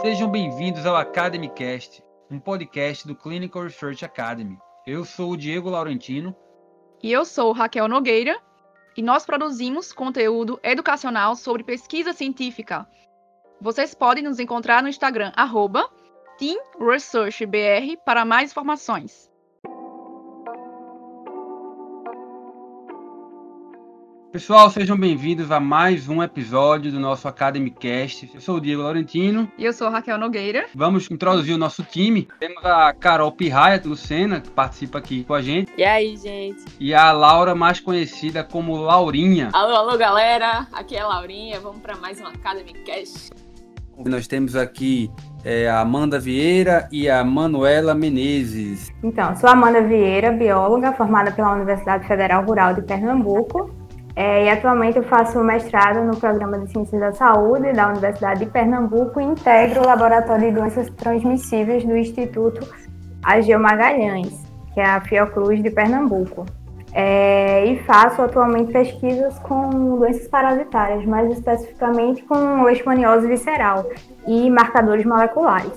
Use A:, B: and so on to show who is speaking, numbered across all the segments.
A: Sejam bem-vindos ao Academycast, um podcast do Clinical Research Academy. Eu sou o Diego Laurentino.
B: E eu sou Raquel Nogueira. E nós produzimos conteúdo educacional sobre pesquisa científica. Vocês podem nos encontrar no Instagram, arroba TeamResearchBR, para mais informações.
A: Pessoal, sejam bem-vindos a mais um episódio do nosso Academycast. Eu sou o Diego Laurentino.
B: E eu sou a Raquel Nogueira.
A: Vamos introduzir o nosso time. Temos a Carol Pirraia Lucena, que participa aqui com a gente.
C: E aí, gente?
A: E a Laura, mais conhecida como Laurinha.
C: Alô, alô, galera. Aqui é a Laurinha. Vamos para mais um Academycast.
A: Nós temos aqui é, a Amanda Vieira e a Manuela Menezes.
D: Então, sou Amanda Vieira, bióloga, formada pela Universidade Federal Rural de Pernambuco é, e atualmente eu faço mestrado no Programa de Ciências da Saúde da Universidade de Pernambuco e integro o Laboratório de Doenças Transmissíveis do Instituto Ageu Magalhães, que é a Fiocruz de Pernambuco. É, e faço atualmente pesquisas com doenças parasitárias, mais especificamente com leishmaniose visceral e marcadores moleculares.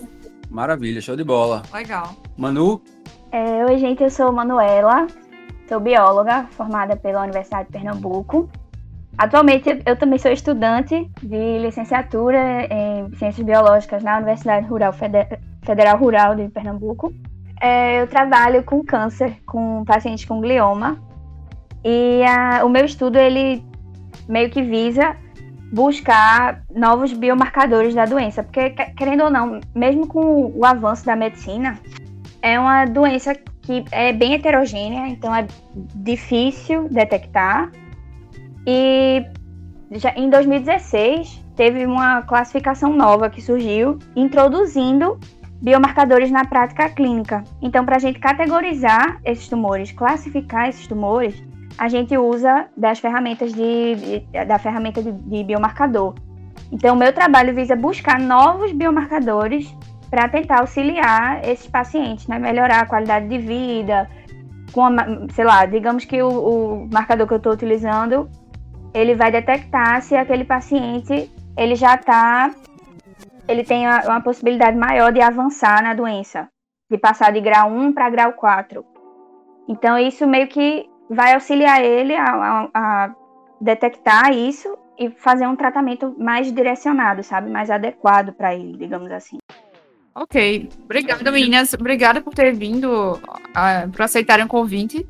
A: Maravilha, show de bola.
B: Legal.
A: Manu?
E: É, oi, gente, eu sou Manuela, Sou bióloga, formada pela Universidade de Pernambuco. Atualmente, eu também sou estudante de licenciatura em Ciências Biológicas na Universidade Rural Federal Rural de Pernambuco. É, eu trabalho com câncer, com pacientes com glioma. E a, o meu estudo, ele meio que visa buscar novos biomarcadores da doença. Porque, querendo ou não, mesmo com o avanço da medicina, é uma doença que é bem heterogênea, então é difícil detectar. E já em 2016 teve uma classificação nova que surgiu, introduzindo biomarcadores na prática clínica. Então, para a gente categorizar esses tumores, classificar esses tumores, a gente usa das ferramentas de, da ferramenta de, de biomarcador. Então, o meu trabalho visa buscar novos biomarcadores para tentar auxiliar esses pacientes, né? Melhorar a qualidade de vida, com a, sei lá, digamos que o, o marcador que eu estou utilizando, ele vai detectar se aquele paciente ele já está, ele tem uma, uma possibilidade maior de avançar na doença, de passar de grau 1 para grau 4. Então isso meio que vai auxiliar ele a, a, a detectar isso e fazer um tratamento mais direcionado, sabe, mais adequado para ele, digamos assim.
B: Ok. Obrigada, meninas. Obrigada por ter vindo, uh, por aceitarem o convite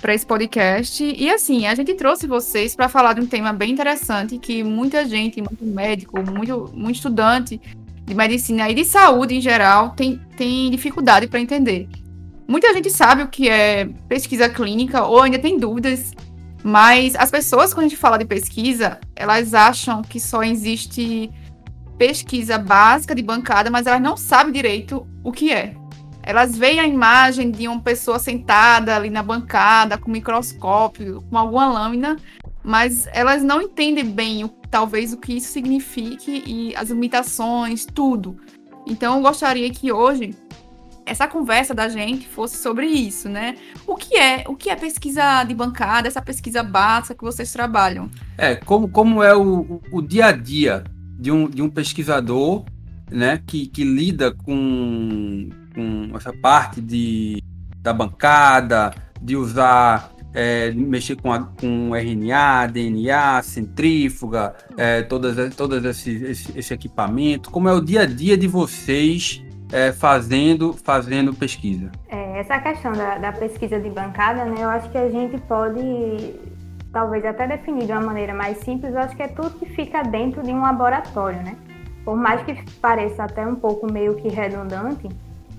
B: para esse podcast. E assim, a gente trouxe vocês para falar de um tema bem interessante que muita gente, muito médico, muito, muito estudante de medicina e de saúde em geral tem, tem dificuldade para entender. Muita gente sabe o que é pesquisa clínica ou ainda tem dúvidas, mas as pessoas, quando a gente fala de pesquisa, elas acham que só existe pesquisa básica de bancada, mas elas não sabem direito o que é. Elas veem a imagem de uma pessoa sentada ali na bancada, com microscópio, com alguma lâmina, mas elas não entendem bem, talvez, o que isso signifique e as limitações, tudo. Então, eu gostaria que hoje essa conversa da gente fosse sobre isso, né? O que é, o que é pesquisa de bancada, essa pesquisa básica que vocês trabalham?
A: É, como, como é o, o dia a dia de um, de um pesquisador né, que, que lida com, com essa parte de, da bancada, de usar, é, mexer com, a, com RNA, DNA, centrífuga, é, todas, esse, esse, esse, equipamento. Como é o dia a dia de vocês é, fazendo, fazendo pesquisa?
D: É, essa questão da, da pesquisa de bancada, né, eu acho que a gente pode talvez até definir de uma maneira mais simples, eu acho que é tudo que fica dentro de um laboratório, né? Por mais que pareça até um pouco meio que redundante,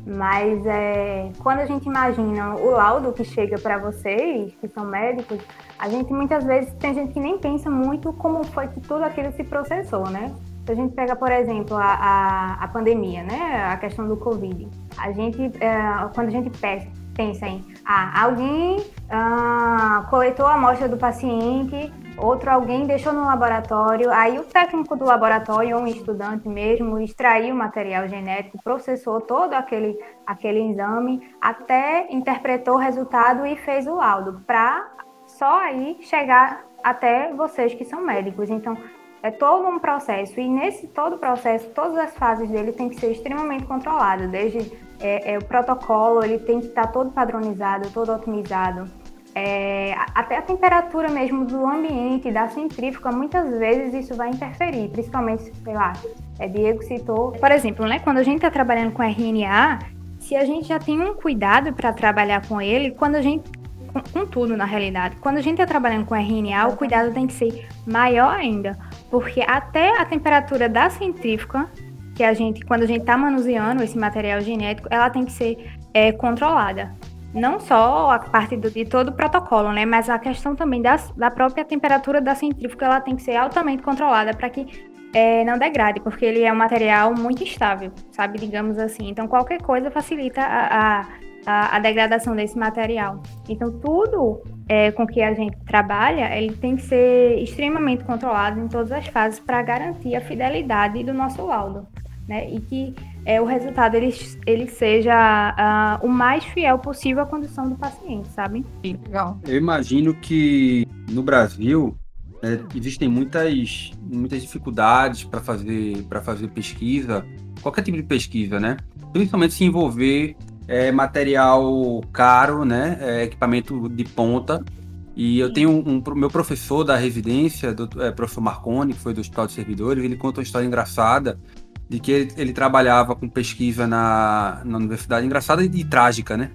D: mas é, quando a gente imagina o laudo que chega para vocês, que são médicos, a gente muitas vezes tem gente que nem pensa muito como foi que tudo aquilo se processou, né? Se a gente pega, por exemplo, a, a, a pandemia, né? A questão do Covid. A gente, é, quando a gente pensa, em ah, alguém ah, coletou a amostra do paciente, outro alguém deixou no laboratório, aí o técnico do laboratório, ou um estudante mesmo, extraiu o material genético, processou todo aquele, aquele exame, até interpretou o resultado e fez o laudo, para só aí chegar até vocês que são médicos. Então, é todo um processo. E nesse todo processo, todas as fases dele tem que ser extremamente controlado. Desde é, é, o protocolo, ele tem que estar todo padronizado, todo otimizado. É, até a temperatura mesmo do ambiente, da centrífuga, muitas vezes isso vai interferir, principalmente, sei lá, é, Diego citou. Por exemplo, né, quando a gente está trabalhando com RNA, se a gente já tem um cuidado para trabalhar com ele, quando a gente com, com, tudo na realidade. Quando a gente está trabalhando com RNA, o cuidado tem que ser maior ainda, porque até a temperatura da centrífuga, que a gente, quando a gente está manuseando esse material genético, ela tem que ser é, controlada. Não só a parte do, de todo o protocolo, né, mas a questão também da, da própria temperatura da centrífuga, ela tem que ser altamente controlada para que é, não degrade, porque ele é um material muito instável, sabe, digamos assim. Então, qualquer coisa facilita a, a a, a degradação desse material. Então, tudo é, com que a gente trabalha, ele tem que ser extremamente controlado em todas as fases para garantir a fidelidade do nosso laudo, né? E que é, o resultado ele, ele seja uh, o mais fiel possível à condição do paciente, sabe?
A: Legal. Eu imagino que no Brasil é, existem muitas, muitas dificuldades para fazer, fazer pesquisa, qualquer tipo de pesquisa, né? Principalmente se envolver é, material caro, né? É, equipamento de ponta. E eu tenho um, um meu professor da residência, do é, professor Marconi, que foi do Hospital de Servidores, ele conta uma história engraçada de que ele, ele trabalhava com pesquisa na, na universidade, engraçada e, e trágica, né?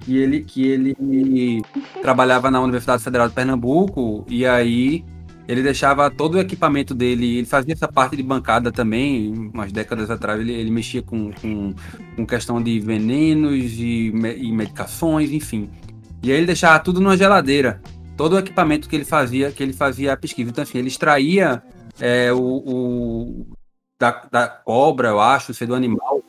A: Que ele, que ele trabalhava na Universidade Federal de Pernambuco e aí ele deixava todo o equipamento dele, ele fazia essa parte de bancada também, umas décadas atrás, ele, ele mexia com, com, com, questão de venenos e, e, medicações, enfim. E aí ele deixava tudo numa geladeira, todo o equipamento que ele fazia, que ele fazia a pesquisa. Então, assim, ele extraía é, o, o da, da, cobra, eu acho, sei do animal,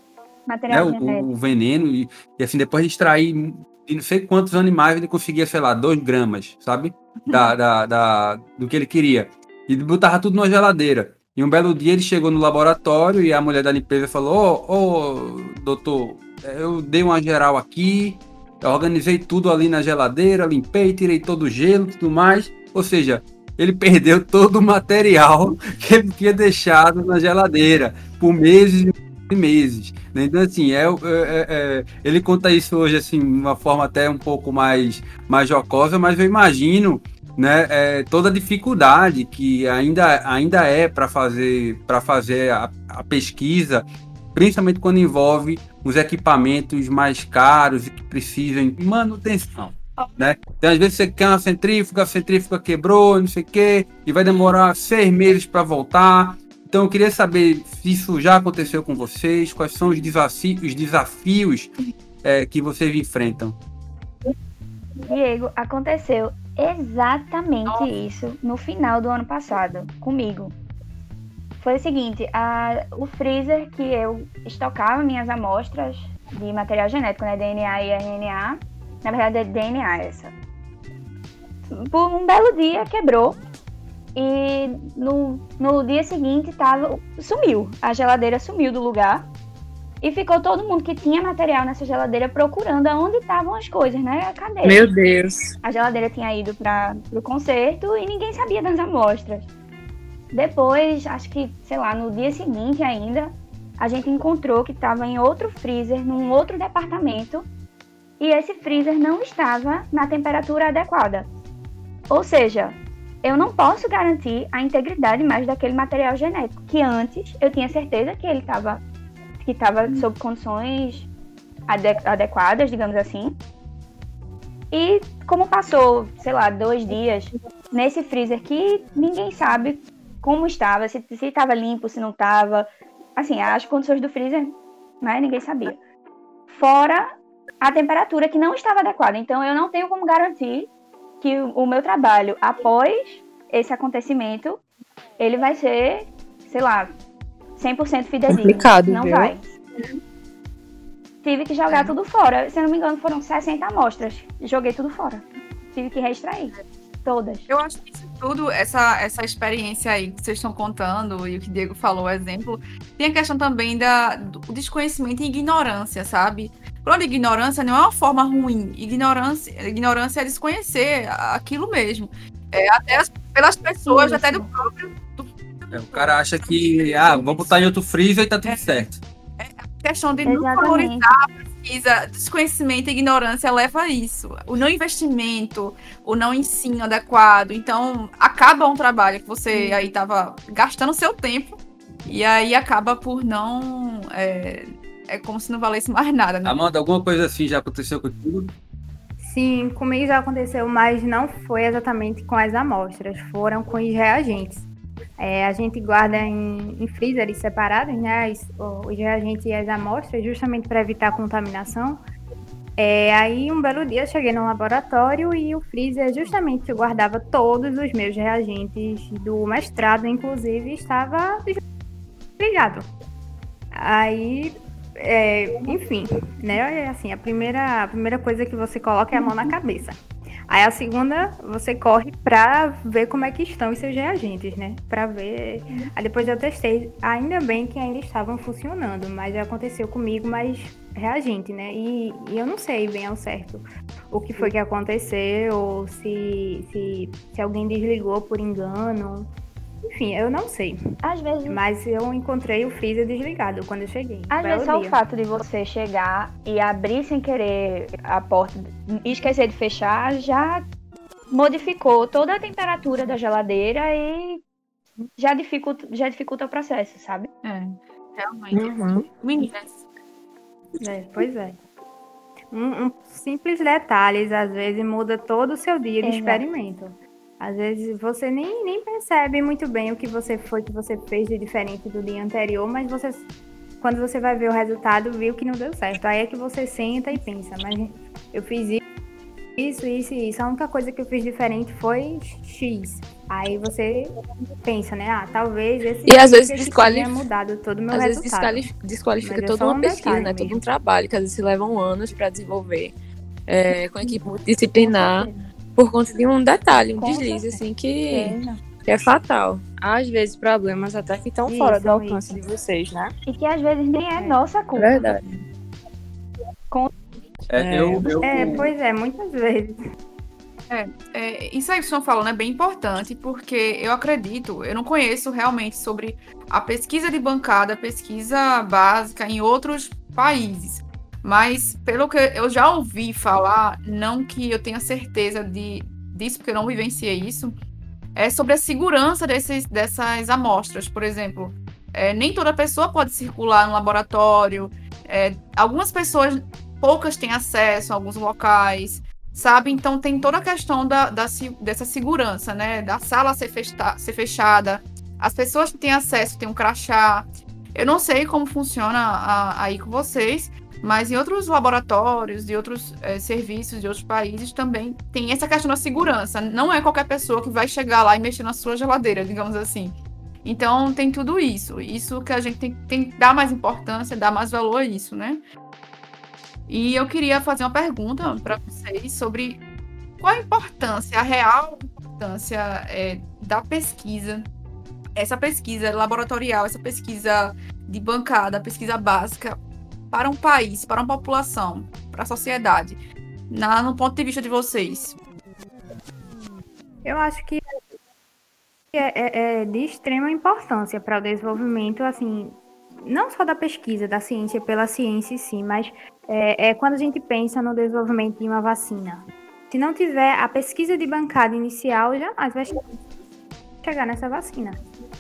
A: né, o, o, veneno, e, e assim, depois de extrair de não sei quantos animais ele conseguia, sei lá, 2 gramas, sabe? Da, da, da, do que ele queria. E botava tudo numa geladeira. E um belo dia ele chegou no laboratório e a mulher da limpeza falou: Ô, oh, oh, doutor, eu dei uma geral aqui, eu organizei tudo ali na geladeira, limpei, tirei todo o gelo e tudo mais. Ou seja, ele perdeu todo o material que ele tinha deixado na geladeira por meses e meses. Né? Então, assim, é, é, é, é, ele conta isso hoje, assim, de uma forma até um pouco mais, mais jocosa, mas eu imagino né, é, toda a dificuldade que ainda, ainda é para fazer, fazer a, a, pesquisa, principalmente quando envolve os equipamentos mais caros e que precisam de manutenção. Né? Então, às vezes você quer uma centrífuga, a centrífuga quebrou, não sei o quê, e vai demorar seis meses para voltar. Então eu queria saber se isso já aconteceu com vocês, quais são os, desafi os desafios é, que vocês enfrentam.
E: Diego, aconteceu exatamente isso no final do ano passado, comigo. Foi o seguinte, a, o freezer que eu estocava minhas amostras de material genético, né, DNA e RNA, na verdade é DNA essa. Por um belo dia quebrou e no, no dia seguinte tava, sumiu. A geladeira sumiu do lugar. E ficou todo mundo que tinha material nessa geladeira procurando aonde estavam as coisas, né? Cadê?
B: Meu Deus.
E: A geladeira tinha ido para o concerto e ninguém sabia das amostras. Depois, acho que, sei lá, no dia seguinte ainda, a gente encontrou que estava em outro freezer, num outro departamento, e esse freezer não estava na temperatura adequada. Ou seja, eu não posso garantir a integridade mais daquele material genético, que antes eu tinha certeza que ele estava que estava hum. sob condições adequadas, digamos assim. E como passou, sei lá, dois dias nesse freezer que ninguém sabe como estava, se estava limpo, se não estava. Assim, as condições do freezer, né, ninguém sabia. Fora a temperatura que não estava adequada. Então, eu não tenho como garantir que o meu trabalho após esse acontecimento, ele vai ser, sei lá, 100% fidedigno.
B: Complicado,
E: não
B: viu?
E: vai. Tive que jogar é. tudo fora. Se eu não me engano, foram 60 amostras. Joguei tudo fora. Tive que reextrair. Todas.
B: Eu acho que isso tudo, essa, essa experiência aí que vocês estão contando e o que o Diego falou, exemplo, tem a questão também da, do desconhecimento e ignorância, sabe? Quando ignorância não é uma forma ruim. Ignorância, ignorância é desconhecer aquilo mesmo. É, até as, pelas pessoas, até do próprio, do,
A: É, o cara acha que, ah, vou botar em outro freezer e tá tudo certo.
B: questão de não
E: Exatamente.
B: valorizar a pesquisa, desconhecimento e ignorância leva a isso. O não investimento, o não ensino adequado. Então, acaba um trabalho que você aí estava gastando seu tempo e aí acaba por não. É, é como se não valesse mais nada, né?
A: Amanda, alguma coisa assim já aconteceu contigo?
D: Sim, comigo já aconteceu, mas não foi exatamente com as amostras, foram com os reagentes. É, a gente guarda em, em freezers separados, né, os, os reagentes e as amostras, justamente para evitar contaminação. É, aí, um belo dia, eu cheguei no laboratório e o freezer, justamente, que guardava todos os meus reagentes do mestrado, inclusive, estava desligado. Aí, é, enfim, né? Assim, a primeira, a primeira coisa que você coloca é a mão na cabeça. Aí a segunda, você corre pra ver como é que estão os seus reagentes, né? Pra ver. Aí depois eu testei. Ainda bem que ainda estavam funcionando, mas aconteceu comigo mais reagente, né? E, e eu não sei bem ao certo o que foi que aconteceu, ou se, se, se alguém desligou por engano. Enfim, eu não sei.
E: Às vezes,
D: Mas eu encontrei o freezer desligado quando eu cheguei.
E: às vezes só o fato de você chegar e abrir sem querer a porta e esquecer de fechar já modificou toda a temperatura da geladeira e já dificulta, já dificulta o processo, sabe?
B: É, realmente.
F: Uhum.
B: Meninas,
D: É, pois é. Um, um simples detalhes, às vezes, muda todo o seu dia de
E: Exato.
D: experimento. Às vezes você nem, nem percebe muito bem o que você foi, que você fez de diferente do dia anterior, mas você, quando você vai ver o resultado, viu que não deu certo. Aí é que você senta e pensa, mas eu fiz isso, isso, isso e isso. A única coisa que eu fiz diferente foi X. Aí você pensa, né? Ah, talvez esse
F: E às vezes
D: esse
F: desqualif-
D: tenha mudado todo o meu
F: Às vezes
D: resultado.
F: desqualif- desqualifica
D: Mas é
F: toda
D: só
F: uma
D: um
F: pesquisa, né? Todo
D: mesmo.
F: um trabalho que às vezes levam anos para desenvolver é, com a equipe multidisciplinar por conta de um detalhe, um
E: Com
F: deslize, assim, que,
E: É,
F: que é fatal.
G: Às vezes problemas até que estão
D: Isso,
G: fora do alcance
D: isso.
G: de vocês, né?
E: E que às vezes nem é,
D: É.
E: nossa culpa.
F: Verdade.
A: É,
F: É.
A: Eu, eu,
D: É, pois é, muitas vezes.
B: é, isso aí que vocês estão falando é bem importante, porque eu acredito, eu não conheço realmente sobre a pesquisa de bancada, a pesquisa básica em outros países. Mas, pelo que eu já ouvi falar, não que eu tenha certeza de, disso, porque eu não vivenciei isso, é sobre a segurança desses, dessas amostras. Por exemplo, é, nem toda pessoa pode circular no laboratório. é, algumas pessoas, poucas têm acesso a alguns locais sabe? Então tem toda a questão da, da dessa segurança, né? Da sala ser, ser fechada, as pessoas que têm acesso têm um crachá. Eu não sei como funciona a- aí com vocês, mas em outros laboratórios, de outros eh, serviços de outros países também tem essa questão da segurança. Não é qualquer pessoa que vai chegar lá e mexer na sua geladeira, digamos assim. Então tem tudo isso. Isso que a gente tem, tem que dar mais importância, dar mais valor a isso, né? E eu queria fazer uma pergunta para vocês sobre qual a importância, a real importância é, da pesquisa, essa pesquisa laboratorial, essa pesquisa de bancada, pesquisa básica, para um país, para uma população, para a sociedade, na, no ponto de vista de vocês.
D: Eu acho que é, é- é de extrema importância para o desenvolvimento, assim, não só da pesquisa, da ciência pela ciência em si, mas é, é quando a gente pensa no desenvolvimento de uma vacina. Se não tiver a pesquisa de bancada inicial, jamais vai chegar nessa vacina.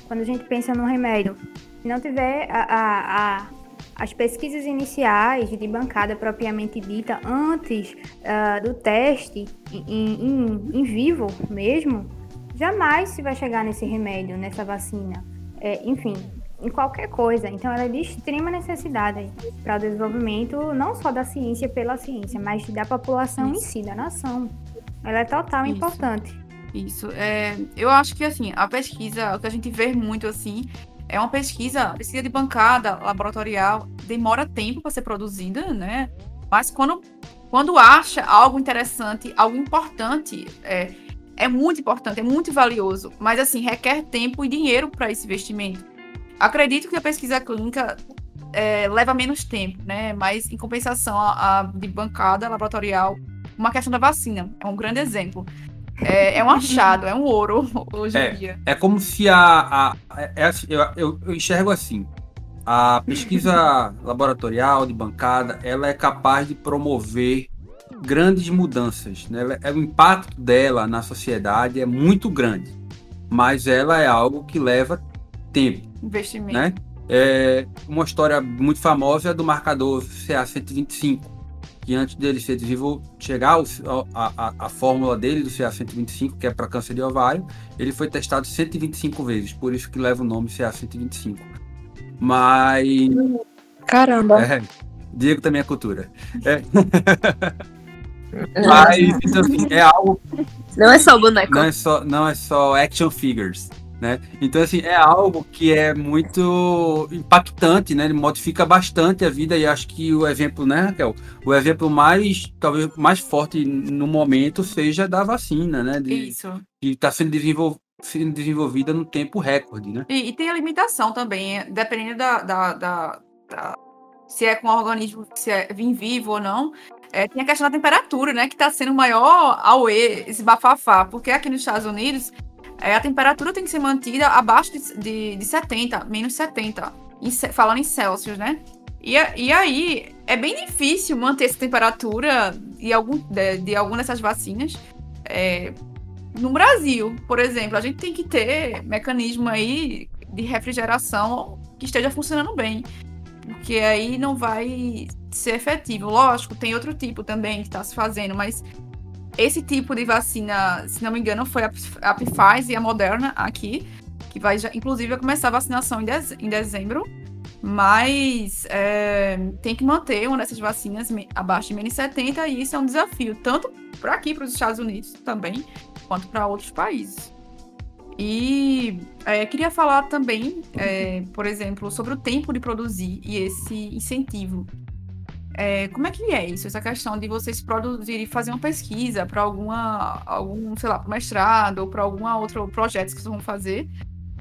D: Quando a gente pensa no remédio, se não tiver a- a- as pesquisas iniciais de bancada propriamente dita antes ah, do teste em, em- em vivo mesmo, jamais se vai chegar nesse remédio, nessa vacina. É, enfim, em qualquer coisa. Então, ela é de extrema necessidade para o desenvolvimento não só da ciência pela ciência, mas da população em
B: Isso.
D: si, da nação. Ela é total
B: Isso.
D: importante.
B: Isso. É, eu acho que assim, a pesquisa, o que a gente vê muito assim, é uma pesquisa, pesquisa de bancada, laboratorial, demora tempo para ser produzida, né? Mas quando, quando acha algo interessante, algo importante, é, é muito importante, é muito valioso, mas assim, requer tempo e dinheiro para esse investimento. Acredito que a pesquisa clínica é, leva menos tempo, né? Mas em compensação, a, a de bancada laboratorial, uma questão da vacina, é um grande exemplo. É, é um achado, é um ouro hoje
A: É.
B: em dia.
A: É como se a. a é assim, eu, eu- eu enxergo assim. A pesquisa laboratorial de bancada ela é capaz de promover grandes mudanças. Né? Ela- é, o impacto dela na sociedade é muito grande, mas ela é algo que leva tempo.
B: Investimento.
A: Né? É, uma história muito famosa é do marcador CA125, que antes dele ser desenvolvido, chegar ao- a, a, a fórmula dele do CA125, que é para câncer de ovário, ele foi testado 125 vezes, por isso que leva o nome CA125. Mas.
F: Caramba.
A: É, Diego também é cultura. É. Mas, então, assim, é algo
F: Não é só boneco.
A: não é só, não é só action figures, né? Então, assim, é algo que é muito impactante, né? Ele modifica bastante a vida e acho que o exemplo, né, Raquel? O exemplo mais, talvez, mais forte no momento seja da vacina, né? De,
B: Isso.
A: que está sendo, desenvol- sendo desenvolvida no tempo recorde, né?
B: E, e tem a limitação também, é, dependendo da, da- da- da- se é com organismo, se é em vivo ou não. É, tem a questão da temperatura, né? Que está sendo o maior auê, esse bafafá. Porque aqui nos Estados Unidos, é, a temperatura tem que ser mantida abaixo de, de, de 70, menos 70, em falando em Celsius, né? E, e aí, é bem difícil manter essa temperatura de, algum, de, de alguma dessas vacinas. É, no Brasil, por exemplo, a gente tem que ter mecanismo aí de refrigeração que esteja funcionando bem. Porque aí não vai ser efetivo. Lógico, tem outro tipo também que está se fazendo, mas esse tipo de vacina, se não me engano, foi a a Pfizer e a Moderna aqui, que vai já, inclusive, começar a vacinação em, dez- em dezembro. Mas é, tem que manter uma dessas vacinas abaixo de menos 70 e isso é um desafio, tanto para aqui, para os Estados Unidos também, quanto para outros países. E é, queria falar também, é, por exemplo, sobre o tempo de produzir e esse incentivo. É, como é que é isso? Essa questão de vocês produzirem, fazer uma pesquisa para alguma, algum, sei lá, pro mestrado ou para algum outro projeto que vocês vão fazer.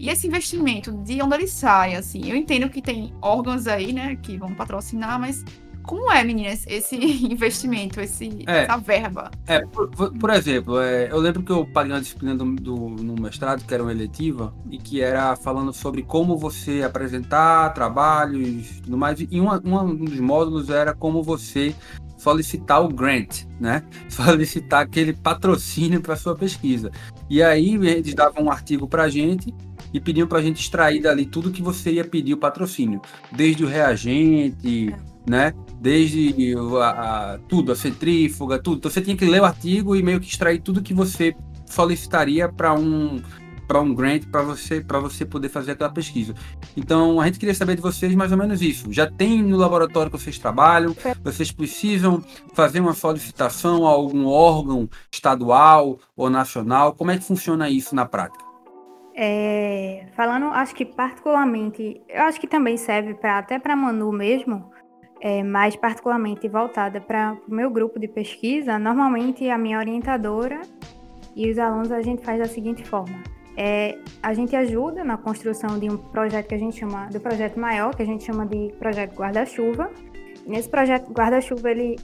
B: E esse investimento, de onde ele sai, assim? Eu entendo que tem órgãos aí, né, que vão patrocinar, mas como é, meninas, esse investimento, esse,
A: É.
B: essa verba?
A: É, por, por- exemplo, é, eu lembro que eu paguei uma disciplina do, do- no mestrado, que era uma eletiva, e que era falando sobre como você apresentar trabalhos e tudo mais. E uma, uma- um dos módulos era como você solicitar o grant, né? Solicitar aquele patrocínio para sua pesquisa. E aí eles davam um artigo para a gente e pediam para a gente extrair dali tudo que você ia pedir o patrocínio, desde o reagente, né? Desde a, a- tudo, a centrífuga, tudo. Então você tinha que ler o artigo e meio que extrair tudo que você solicitaria para um para um grant para você para você poder fazer aquela pesquisa. Então a gente queria saber de vocês mais ou menos isso. Já tem no laboratório que vocês trabalham? Vocês precisam fazer uma solicitação a algum órgão estadual ou nacional? Como é que funciona isso na prática?
D: É, falando, acho que particularmente, eu acho que também serve para até para Manu mesmo, é, mas particularmente voltada para o meu grupo de pesquisa. Normalmente a minha orientadora e os alunos a gente faz da seguinte forma: é, a gente ajuda na construção de um projeto que a gente chama do projeto maior, que a gente chama de projeto guarda-chuva. Nesse projeto guarda-chuva ele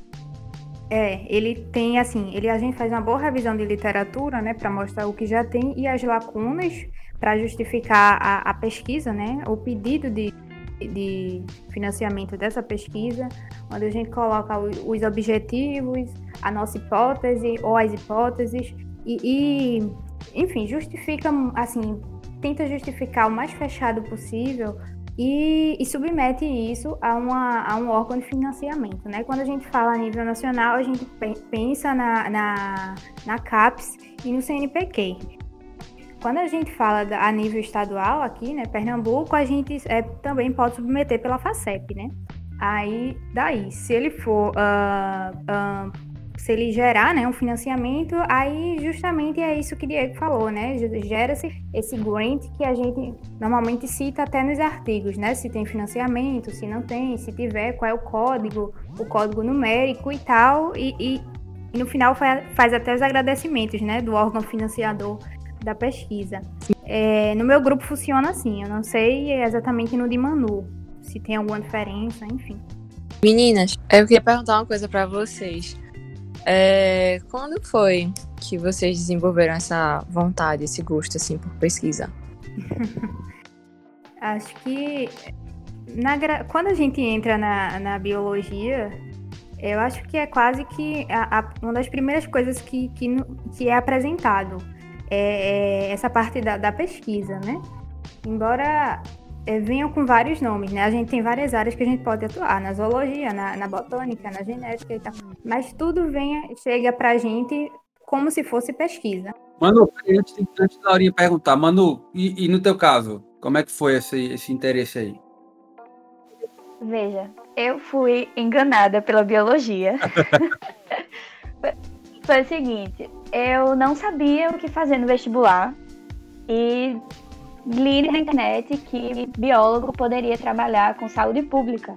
D: é, ele tem assim, ele a gente faz uma boa revisão de literatura, né, para mostrar o que já tem e as lacunas para justificar a, a pesquisa, né, o pedido de, de financiamento dessa pesquisa, onde a gente coloca os objetivos, a nossa hipótese ou as hipóteses e, e, enfim, justifica assim, tenta justificar o mais fechado possível e, e submete isso a, uma, a um órgão de financiamento. Né? Quando a gente fala a nível nacional, a gente pe- pensa na, na, na CAPES e no CNPq. Quando a gente fala a nível estadual aqui, né, Pernambuco, a gente é, também pode submeter pela FACEP, né? Aí, daí, se ele for, ah, ah, se ele gerar, né, um financiamento, aí justamente é isso que Diego falou, né? Gera-se esse grant que a gente normalmente cita até nos artigos, né? Se tem financiamento, se não tem, se tiver, qual é o código, o código numérico e tal, e, e- e no final fa- faz até os agradecimentos, né, do órgão financiador da pesquisa. É, no meu grupo funciona assim, eu não sei exatamente no de Manu, se tem alguma diferença, enfim.
G: Meninas, eu queria perguntar uma coisa pra vocês. É, quando foi que vocês desenvolveram essa vontade, esse gosto assim por pesquisa?
D: Acho que na quando a gente entra na, na biologia, eu acho que é quase que a- a- uma das primeiras coisas que, que, que é apresentado é, é essa parte da, da pesquisa, né? Embora é, venham com vários nomes, né? A gente tem várias áreas que a gente pode atuar, na zoologia, na, na botânica, na genética e tal. Mas tudo vem, chega pra gente como se fosse pesquisa.
A: Manu, antes, antes da Laurinha perguntar, Manu, e, e no teu caso, como é que foi esse, esse interesse aí?
E: Veja, eu fui enganada pela biologia. Foi- o seguinte, eu não sabia o que fazer no vestibular e li na internet que biólogo poderia trabalhar com saúde pública.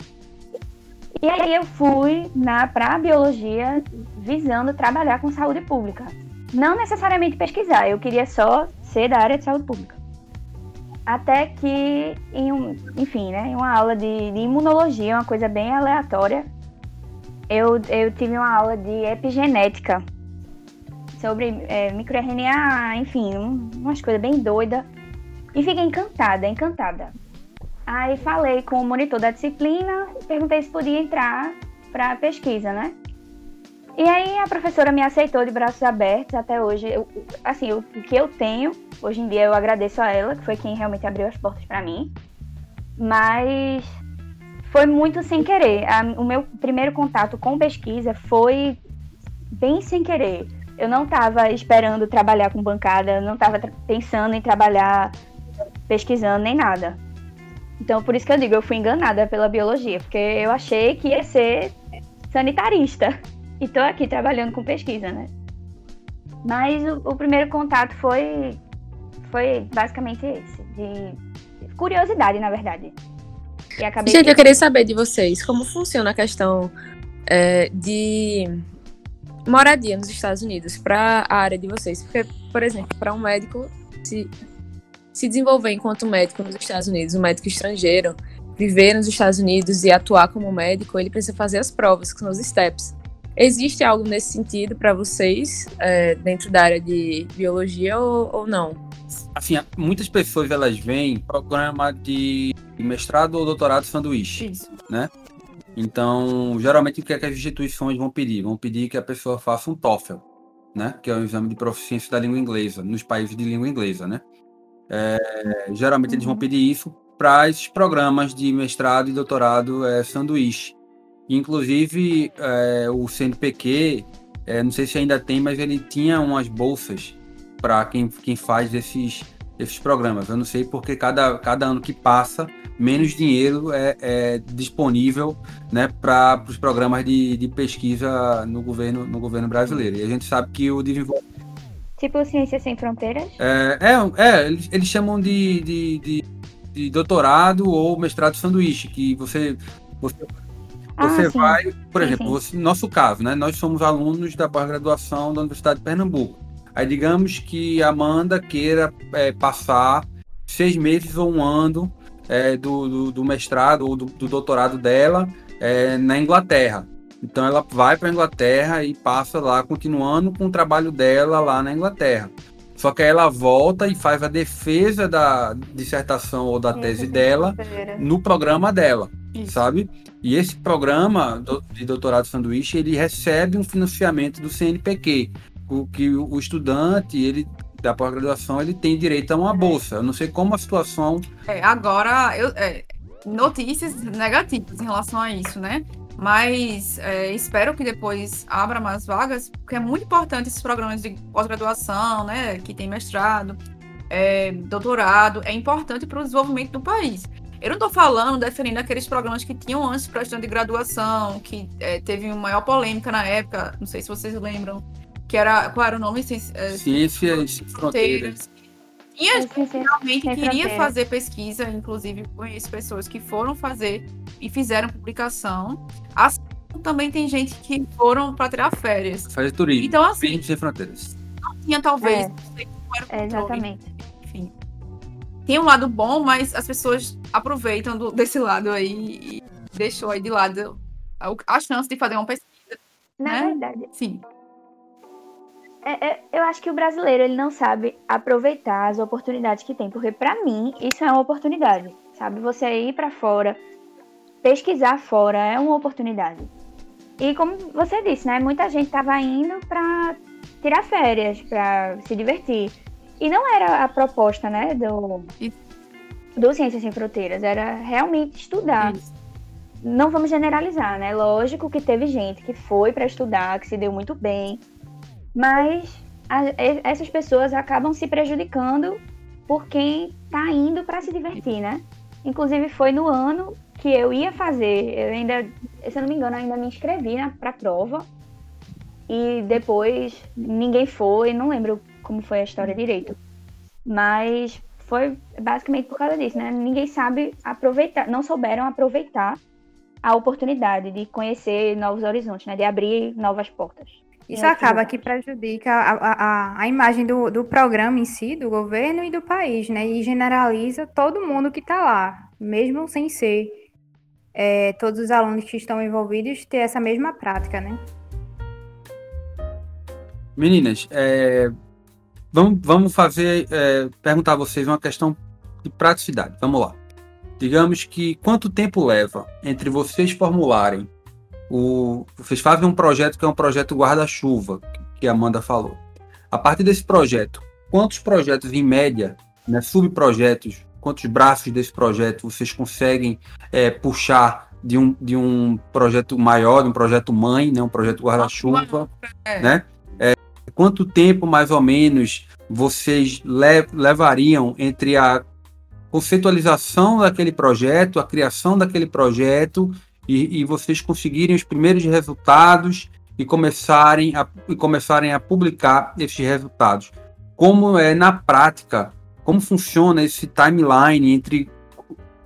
E: E aí eu fui para biologia visando trabalhar com saúde pública. Não necessariamente pesquisar, eu queria só ser da área de saúde pública. Até que, em um, enfim, né, em uma aula de, de imunologia, uma coisa bem aleatória, eu, eu tive uma aula de epigenética sobre é, microRNA, enfim, um- umas coisas bem doidas. E fiquei encantada, encantada. Aí falei com o monitor da disciplina e perguntei se podia entrar para pesquisa, né? E aí a professora me aceitou de braços abertos até hoje. Eu- assim, o que eu tenho, hoje em dia eu agradeço a ela, que foi quem realmente abriu as portas para mim. Mas foi muito sem querer. A- o meu primeiro contato com pesquisa foi bem sem querer. Eu não estava esperando trabalhar com bancada, não estava pensando em trabalhar pesquisando nem nada. Então, por isso que eu digo, eu fui enganada pela biologia, porque eu achei que ia ser sanitarista. E tô aqui trabalhando com pesquisa, né? Mas o, o primeiro contato foi, foi basicamente esse, de curiosidade, na verdade.
G: Gente, eu queria saber de vocês como funciona a questão é, de moradia nos Estados Unidos para a área de vocês. Porque, por exemplo, para um médico se, se desenvolver enquanto médico nos Estados Unidos, um médico estrangeiro, viver nos Estados Unidos e atuar como médico, ele precisa fazer as provas, que são os STEPS. Existe algo nesse sentido para vocês, é, dentro da área de biologia ou, ou não?
A: Assim, muitas pessoas elas vêm programa de mestrado ou doutorado sanduíche.
B: Isso.
A: Então, geralmente o que, é que as instituições vão pedir? Vão pedir que a pessoa faça um TOEFL, né? Que é o exame de proficiência da língua inglesa, nos países de língua inglesa, né? É, geralmente eles vão pedir isso para esses programas de mestrado e doutorado é, sanduíche. Inclusive, é, o CNPq, é, não sei se ainda tem, mas ele tinha umas bolsas para quem, quem faz esses, esses programas. Eu não sei porque cada, cada ano que passa, menos dinheiro é, é disponível né, para os programas de, de pesquisa no governo, no governo brasileiro. E a gente sabe que o desenvolvimento.
E: Tipo Ciências Sem Fronteiras?
A: É, é, é, eles, eles chamam de, de, de, de doutorado ou mestrado sanduíche, que você. você
E: Ah,
A: você
E: sim.
A: vai, por
E: Sim,
A: exemplo,
E: sim.
A: você- no nosso caso, né? Nós somos alunos da pós-graduação da Universidade de Pernambuco. Aí digamos que a Amanda queira é, passar seis meses ou um ano é, do, do, do mestrado ou do, do doutorado dela é, na Inglaterra. Então ela vai para a Inglaterra e passa lá, continuando com o trabalho dela lá na Inglaterra. Só que aí ela volta e faz a defesa da dissertação ou da tese dela no programa dela
B: Isso.
A: sabe? E esse programa do- de doutorado sanduíche, ele recebe um financiamento do CNPq, o que o estudante, ele da pós-graduação, ele tem direito a uma bolsa. Eu não sei como a situação
B: É, agora, eu, é, notícias negativas em relação a isso, né? Mas é, espero que depois abra mais vagas, porque é muito importante esses programas de pós-graduação, né? Que tem mestrado, é, doutorado, é importante para o desenvolvimento do país. Eu não estou falando, defendendo aqueles programas que tinham antes para estudante de graduação, que é, teve uma maior polêmica na época, não sei se vocês lembram, que era, qual era o nome? É,
A: ciências sem fronteiras.
B: Tinha
E: É, sim, sim.
B: realmente queria fazer pesquisa, inclusive conheço pessoas que foram fazer e fizeram publicação. Assim também tem gente que foram para tirar férias.
A: Fazer turismo.
B: Então, assim,
A: Turismo sem fronteiras.
B: tinha talvez,
E: É.
B: não sei como era o
E: É, exatamente.
B: enfim. Tem um lado bom, mas as pessoas aproveitam do- desse lado aí e deixou aí de lado a, a chance de fazer uma pesquisa.
E: Na
B: Né?
E: verdade,
B: Sim.
E: É, é, eu acho que o brasileiro ele não sabe aproveitar as oportunidades que tem, porque para mim isso é uma oportunidade, sabe? Você ir para fora, pesquisar fora é uma oportunidade. E como você disse, né? Muita gente estava indo para tirar férias, para se divertir. E não era a proposta, né, do, do Ciências Sem Fronteiras, era realmente estudar. Isso. Não vamos generalizar, né? Lógico que teve gente que foi para estudar, que se deu muito bem, mas a, essas pessoas acabam se prejudicando por quem está indo para se divertir, né? Inclusive foi no ano que eu ia fazer, eu ainda, se eu não me engano, ainda me inscrevi para a prova e depois ninguém foi, não lembro como foi a história direito, mas foi basicamente por causa disso, né? Ninguém sabe aproveitar, não souberam aproveitar a oportunidade de conhecer novos horizontes, né? De abrir novas portas.
D: Isso acaba que prejudica a, a, a imagem do, do programa em si, do governo e do país, né? E generaliza todo mundo que está lá, mesmo sem ser é, todos os alunos que estão envolvidos ter essa mesma prática, né?
A: Meninas, é, vamos, vamos fazer, é, perguntar a vocês uma questão de praticidade. Vamos lá. Digamos que quanto tempo leva entre vocês formularem o, vocês fazem um projeto que é um projeto guarda-chuva, que a Amanda falou. A partir desse projeto, quantos projetos em média, né, subprojetos, quantos braços desse projeto vocês conseguem é, puxar de um, de um projeto maior, de um projeto mãe, né, um projeto guarda-chuva, é. né? É, quanto tempo mais ou menos vocês le levariam entre a conceitualização daquele projeto, a criação daquele projeto e, e vocês conseguirem os primeiros resultados e começarem a, e começarem a publicar esses resultados. Como é na prática, como funciona esse timeline entre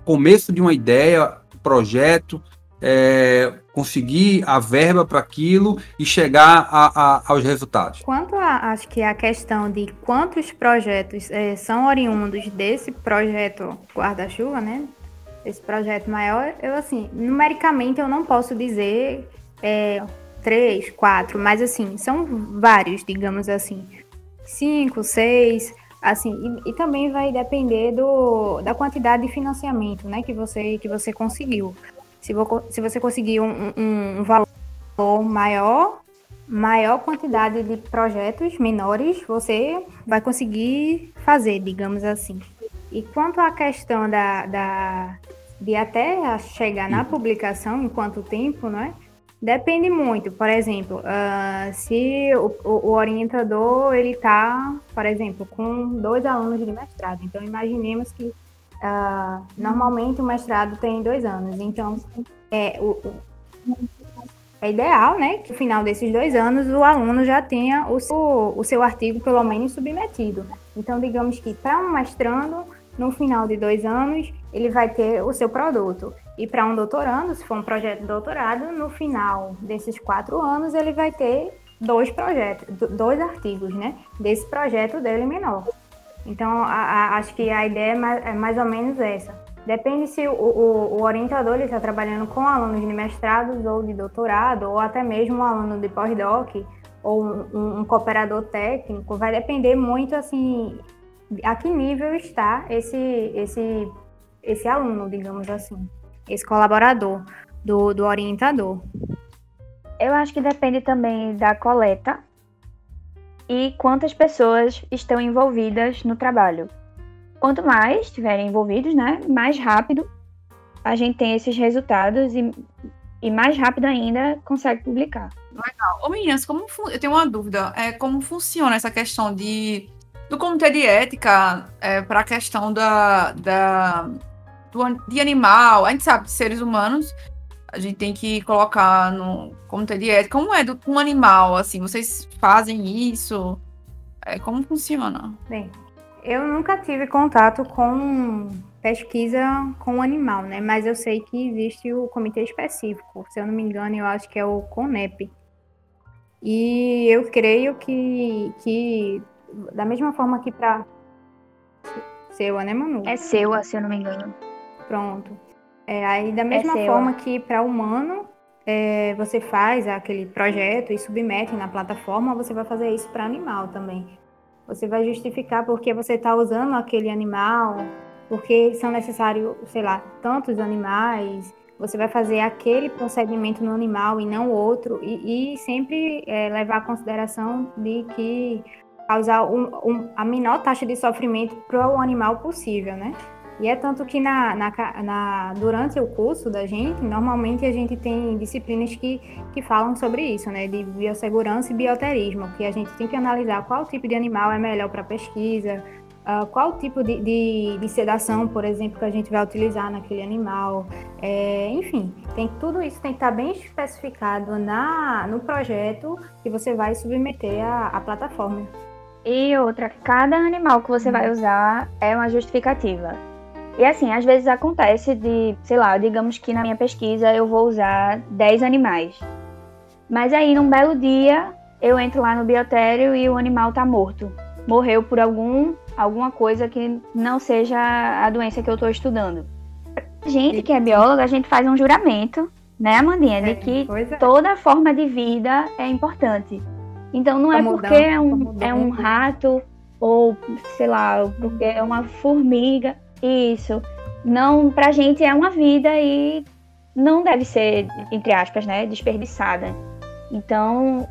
A: começo de uma ideia, projeto, é, conseguir a verba para aquilo e chegar a, a, aos resultados.
D: Quanto a, acho que a questão de quantos projetos é, são oriundos desse projeto guarda-chuva, né? Esse projeto maior, eu assim, numericamente eu não posso dizer é, três, quatro, mas assim, são vários, digamos assim. Cinco, seis, assim, e, e, também vai depender do, da quantidade de financiamento, né, que você, que você conseguiu. Se, vo, se você conseguir um, um, um valor maior, maior quantidade de projetos menores, você vai conseguir fazer, digamos assim. E quanto à questão da, da, de até chegar na publicação, em quanto tempo, não é? Depende muito. Por exemplo, uh, se o, o, orientador ele está, por exemplo, com dois alunos de mestrado. Então, imaginemos que uh, normalmente o mestrado tem dois anos. Então, é, o, é ideal, né, que no final desses dois anos o aluno já tenha o seu, o seu artigo pelo menos submetido. Então, digamos que para um mestrando, no final de dois anos, ele vai ter o seu produto. E para um doutorando, se for um projeto de doutorado, no final desses quatro anos, ele vai ter dois projetos, dois artigos, né? Desse projeto dele menor. Então, a, a, acho que a ideia é mais, é mais, ou menos essa. Depende se o, o, o orientador está trabalhando com alunos de mestrados ou de doutorado, ou até mesmo um aluno de pós-doc, ou um, um cooperador técnico. Vai depender muito, assim, a que nível está esse, esse, esse aluno, digamos assim, esse colaborador do, do orientador.
E: Eu acho que depende também da coleta e quantas pessoas estão envolvidas no trabalho. Quanto mais estiverem envolvidos, né, mais rápido a gente tem esses resultados e, e mais rápido ainda consegue publicar.
B: Legal. Ô meninas, como eu tenho uma dúvida, é como funciona essa questão de do Comitê de Ética é, para a questão da, da, do, de animal. A gente sabe seres humanos, a gente tem que colocar no Comitê de Ética. Como é do, um animal, assim? Vocês fazem isso? É, como funciona?
D: Bem, eu nunca tive contato com pesquisa com animal, né? Mas eu sei que existe o comitê específico. Se eu não me engano, eu acho que é o CONEP. E eu creio que, que da mesma forma que para Seua, né, Manu?
E: É Seua, se eu não me engano.
D: Pronto. É, aí da é mesma é forma que para humano é, você faz aquele projeto e submete na plataforma, você vai fazer isso para animal também. Você vai justificar porque você está usando aquele animal, porque são necessários, sei lá, tantos animais. Você vai fazer aquele procedimento no animal e não outro, e, e sempre é, levar a consideração de que causar um, um, a menor taxa de sofrimento para o animal possível, né? E é tanto que na, na, na, durante o curso da gente, normalmente a gente tem disciplinas que, que falam sobre isso, né? De biossegurança e bioterismo, que a gente tem que analisar qual tipo de animal é melhor para pesquisa, uh, qual tipo de, de, de, sedação, por exemplo, que a gente vai utilizar naquele animal. É, enfim, tem, tudo isso tem que estar bem especificado na, no projeto que você vai submeter à, à plataforma.
E: E outra, cada animal que você vai usar é uma justificativa. E assim, às vezes acontece de, sei lá, digamos que na minha pesquisa eu vou usar 10 animais. Mas aí num belo dia eu entro lá no biotério e o animal tá morto. Morreu por algum alguma coisa que não seja a doença que eu estou estudando. A gente que é bióloga, a gente faz um juramento, né, Amandinha, de é, que é. toda forma de vida é importante. Então não é porque é um, é um rato ou, sei lá, porque é uma formiga isso. Não, pra gente é uma vida e não deve ser, entre aspas, né, desperdiçada. Então,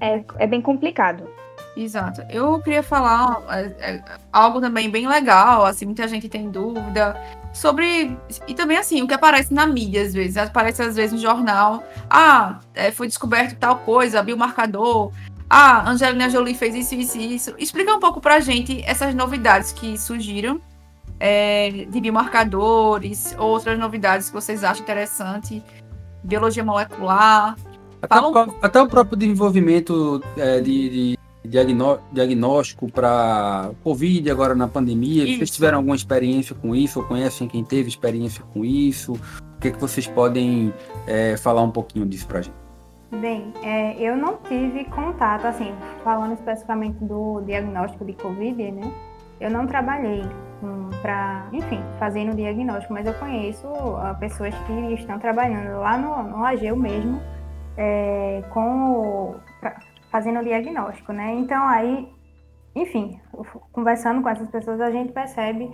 E: é, é bem complicado.
B: Exato. Eu queria falar é, é, algo também bem legal, assim, muita gente tem dúvida sobre. E também, assim, o que aparece na mídia, às vezes. Aparece, às vezes, no jornal. Ah, é, foi descoberto tal coisa, biomarcador. Ah, Angelina Jolie fez isso, isso e isso. Explica um pouco pra gente essas novidades que surgiram é, de biomarcadores, outras novidades que vocês acham interessante, biologia molecular.
A: Até, um... o, até o próprio desenvolvimento é, de, de diagnóstico para Covid agora na pandemia. Isso. Vocês tiveram alguma experiência com isso ou conhecem quem teve experiência com isso? O que, é que vocês podem é, falar um pouquinho disso para a gente?
D: Bem, é, eu não tive contato, assim, falando especificamente do diagnóstico de Covid, né? Eu não trabalhei para, enfim, fazendo diagnóstico, mas eu conheço uh, pessoas que estão trabalhando lá no, no AGEU mesmo, é, com fazendo o diagnóstico, né? Então aí, enfim, conversando com essas pessoas, a gente percebe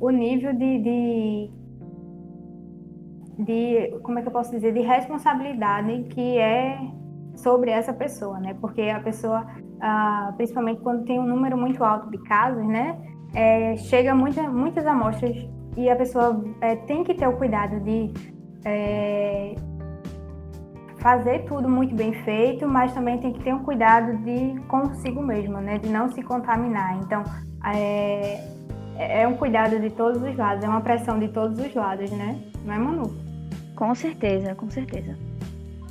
D: o nível de, de, de como é que eu posso dizer, de responsabilidade que é sobre essa pessoa, né? Porque a pessoa, ah, principalmente quando tem um número muito alto de casos, né? é, chega muita, muitas amostras e a pessoa é, tem que ter o cuidado de é, fazer tudo muito bem feito, mas também tem que ter um cuidado de consigo mesmo, né? De não se contaminar. Então, é, é um cuidado de todos os lados, é uma pressão de todos os lados, né? Não é, Manu?
E: Com certeza, com certeza.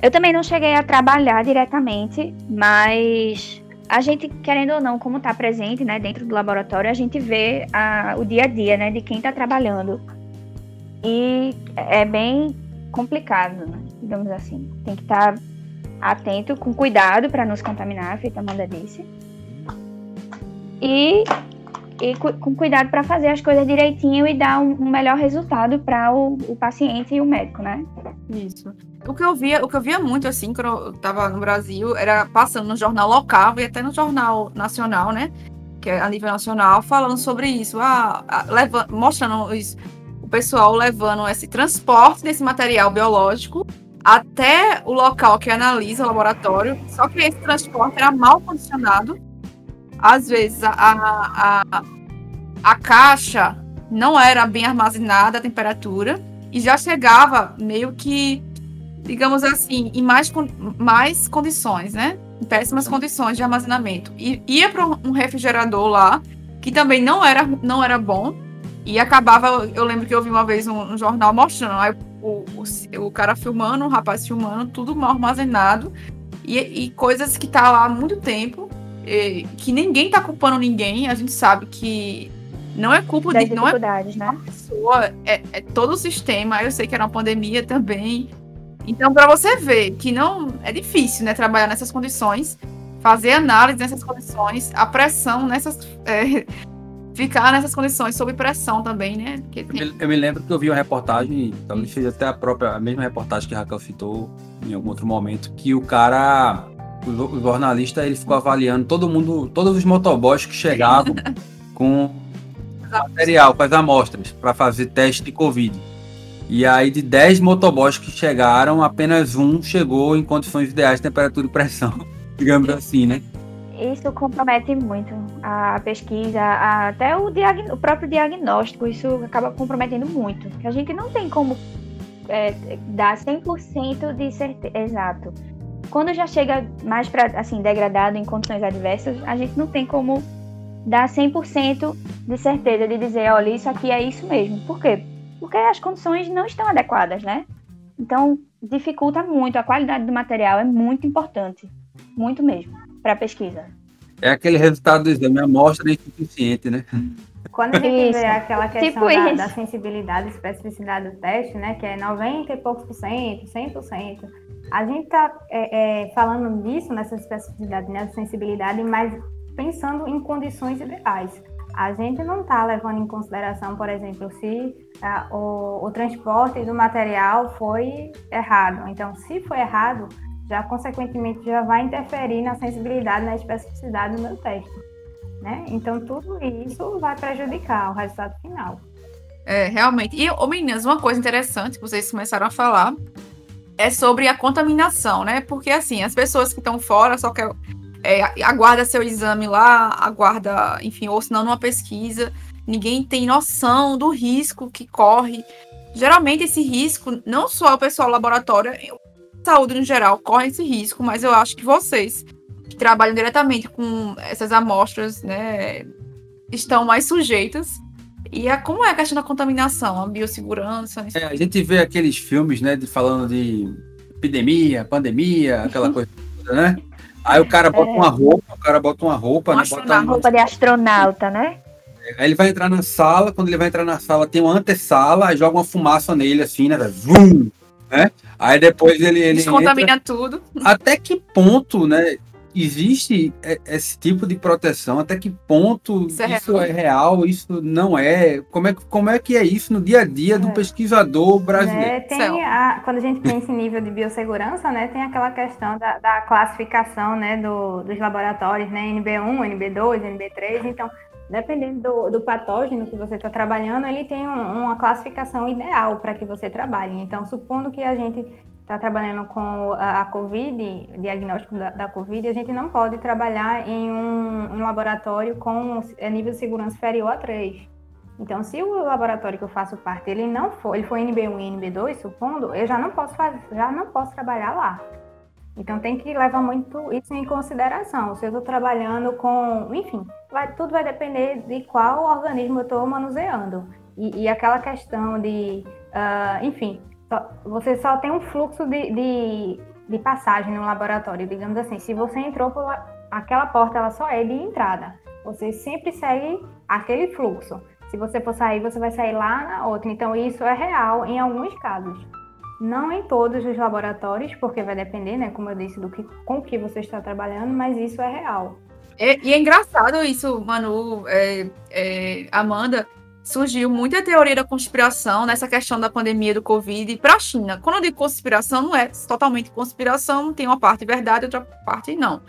E: Eu também não cheguei a trabalhar diretamente, mas a gente, querendo ou não, como está presente né, dentro do laboratório, a gente vê a, o dia a dia né, de quem está trabalhando. E é bem complicado, né, digamos assim. Tem que estar atento, com cuidado para não se contaminar, feita a Amanda disse. E, e com cuidado para fazer as coisas direitinho e dar um, um melhor resultado para o, o paciente e o médico, né?
B: Isso. O que eu via, o que eu via muito assim, quando eu tava no Brasil, era passando no jornal local e até no jornal nacional, né? Que é a nível nacional, falando sobre isso, ah, leva, mostrando os, o pessoal levando esse transporte desse material biológico até o local que analisa o laboratório. Só que esse transporte era mal condicionado. Às vezes a, a, a, a caixa não era bem armazenada a temperatura e já chegava meio que digamos assim, em mais, mais condições, né? Em péssimas condições de armazenamento. E ia para um refrigerador lá, que também não era, não era bom, e acabava. Eu lembro que eu vi uma vez um, um jornal mostrando aí o, o, o, cara filmando, o rapaz filmando, tudo mal armazenado, e, e coisas que tá lá há muito tempo, e, que ninguém tá culpando ninguém, a gente sabe que não é culpa
E: das
B: de não é né? pessoa, é, é todo o sistema. Eu sei que era uma pandemia também, então, para você ver que não é difícil, né, trabalhar nessas condições, fazer análise nessas condições, a pressão nessas é, ficar nessas condições sob pressão também, né?
A: Porque eu, me, eu me lembro que eu vi uma reportagem, talvez seja até a própria, a mesma reportagem que a Raquel citou em algum outro momento, que o cara, o, o jornalista, ele ficou avaliando todo mundo, todos os motoboys que chegavam com material, com as amostras, para fazer teste de Covid. E aí, de 10 motoboys que chegaram, apenas um chegou em condições ideais de temperatura e pressão, digamos assim, né?
E: Isso compromete muito a pesquisa, a, até o, o, próprio diagnóstico, isso acaba comprometendo muito. A gente não tem como é, dar 100% de certeza, exato. Quando já chega mais para assim degradado em condições adversas, a gente não tem como dar 100% de certeza de dizer, olha, isso aqui é isso mesmo. Por quê? Porque as condições não estão adequadas, né? Então, dificulta muito. A qualidade do material é muito importante. Muito mesmo, para a pesquisa.
A: É aquele resultado do exame, a amostra é insuficiente, né?
D: Quando a gente vê aquela questão tipo da, da, sensibilidade e especificidade do teste, né, que é 90 e poucos por cento, 100%, a gente está é, é, falando disso, nessa especificidade, nessa né, sensibilidade, mas pensando em condições ideais. A gente não está levando em consideração, por exemplo, se uh, o, o transporte do material foi errado. Então, se foi errado, já consequentemente já vai interferir na sensibilidade, na especificidade do meu teste. Né? Então, tudo isso vai prejudicar o resultado final.
B: É, realmente. E, oh, meninas, uma coisa interessante que vocês começaram a falar é sobre a contaminação, né? Porque, assim, as pessoas que estão fora só querem é, aguarda seu exame lá, aguarda, enfim, ou se não numa pesquisa. Ninguém tem noção do risco que corre. Geralmente esse risco, não só o pessoal laboratório, saúde no geral corre esse risco, mas eu acho que vocês que trabalham diretamente com essas amostras, né, estão mais sujeitas. E a, como é a questão da contaminação, a biossegurança?
A: É, a gente vê aqueles filmes, né, de, falando de epidemia, pandemia, aquela coisa, né? Aí o cara bota é. uma roupa, o cara bota uma roupa,
E: um né? Bota uma roupa de astronauta, né?
A: Aí ele vai entrar na sala, quando ele vai entrar na sala, tem uma antessala, aí joga uma fumaça nele, assim, né? Vum, né? Aí depois ele. ele
B: Descontamina entra... tudo.
A: Até que ponto, né? existe esse tipo de proteção? Até que ponto isso, é, isso real. é, real. Isso não é? Como é, como é que é isso no dia a dia do é. pesquisador brasileiro? É,
D: tem a, quando a gente pensa em nível de biossegurança, né, tem aquela questão da, da classificação né, do, dos laboratórios, né, NB1, NB2, NB3. Então, dependendo do, do patógeno que você está trabalhando, ele tem um, uma classificação ideal para que você trabalhe. Então, supondo que a gente está trabalhando com a, a Covid, diagnóstico da, da, Covid, a gente não pode trabalhar em um, um laboratório com nível de segurança inferior a 3. Então, se o laboratório que eu faço parte, ele não for, ele for NB1 e NB2, supondo, eu já não posso fazer, já não posso trabalhar lá. Então tem que levar muito isso em consideração. Se eu estou trabalhando com, enfim, vai, tudo vai depender de qual organismo eu estou manuseando. E, e, aquela questão de, uh, enfim, só, você só tem um fluxo de, de, de, passagem no laboratório, digamos assim. Se você entrou por aquela porta, ela só é de entrada. Você sempre segue aquele fluxo. Se você for sair, você vai sair lá na outra. Então, isso é real em alguns casos. Não em todos os laboratórios, porque vai depender, né, como eu disse, do que, com que você está trabalhando, mas isso é real.
B: E é engraçado isso, Manu, é, é, Amanda, surgiu muita teoria da conspiração nessa questão da pandemia do Covid para a China. Quando eu digo conspiração, não é totalmente conspiração, tem uma parte verdade, outra parte não.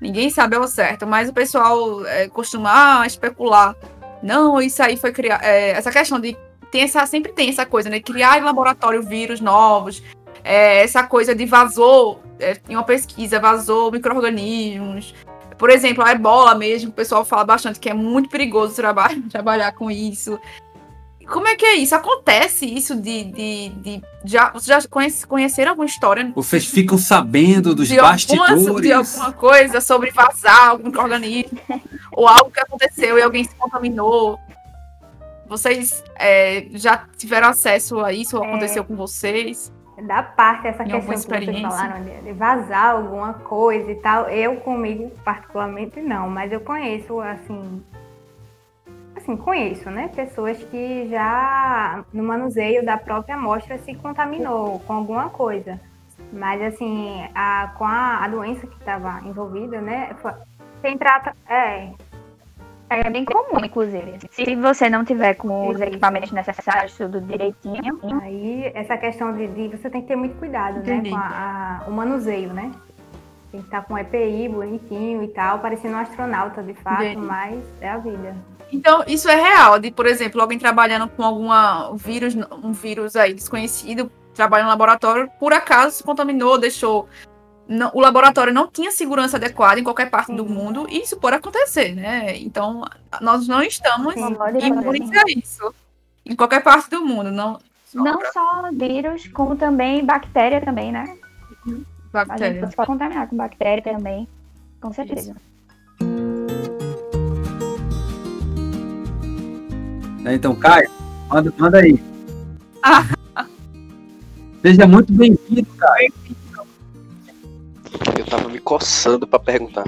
B: Ninguém sabe ao certo, mas o pessoal é, costuma ah, especular. Não, isso aí foi criar. É, essa questão de. Tem essa, sempre tem essa coisa, né? Criar em laboratório vírus novos. É, essa coisa de vazou, é, em uma pesquisa, vazou micro-organismos. Por exemplo, a ebola mesmo, o pessoal fala bastante que é muito perigoso trabalhar, trabalhar com isso. Como é que é isso? Acontece isso de. de, de já, vocês já conhece, conheceram alguma história?
A: Vocês ficam sabendo dos de bastidores? Alguma,
B: de alguma coisa sobre vazar algum organismo? ou algo que aconteceu e alguém se contaminou? Vocês é, já tiveram acesso a isso? Ou aconteceu é. com vocês?
D: da parte essa questão que vocês falaram de, vazar alguma coisa e tal. Eu comigo particularmente não, mas eu conheço assim, assim conheço, né, pessoas que já no manuseio da própria amostra se contaminou com alguma coisa. Mas assim, a, com a, a doença que estava envolvida, né, quem trata é
E: É bem comum, inclusive. Se você não tiver com os equipamentos necessários, tudo direitinho.
D: Aí, essa questão de, de você tem que ter muito cuidado,
B: Entendi.
D: né? Com a- a- o manuseio, né? Tem que estar com o EPI bonitinho e tal, parecendo um astronauta de fato,
B: Entendi.
D: mas é a vida.
B: Então, isso é real, de, por exemplo, alguém trabalhando com alguma vírus, um vírus aí desconhecido, trabalha no laboratório, por acaso se contaminou, deixou. Não- o laboratório não tinha segurança adequada em qualquer parte do mundo, e isso pode acontecer, né? Então, nós não estamos imunes a isso. Em qualquer parte do mundo, não.
E: Não só vírus, como também bactéria também, né? A gente
B: bactéria.
E: pode contaminar com bactéria também. Com certeza.
A: Né, Então, Caio, manda, manda aí.
B: Ah.
A: Seja muito bem-vindo, Caio.
H: Eu tava me coçando pra perguntar.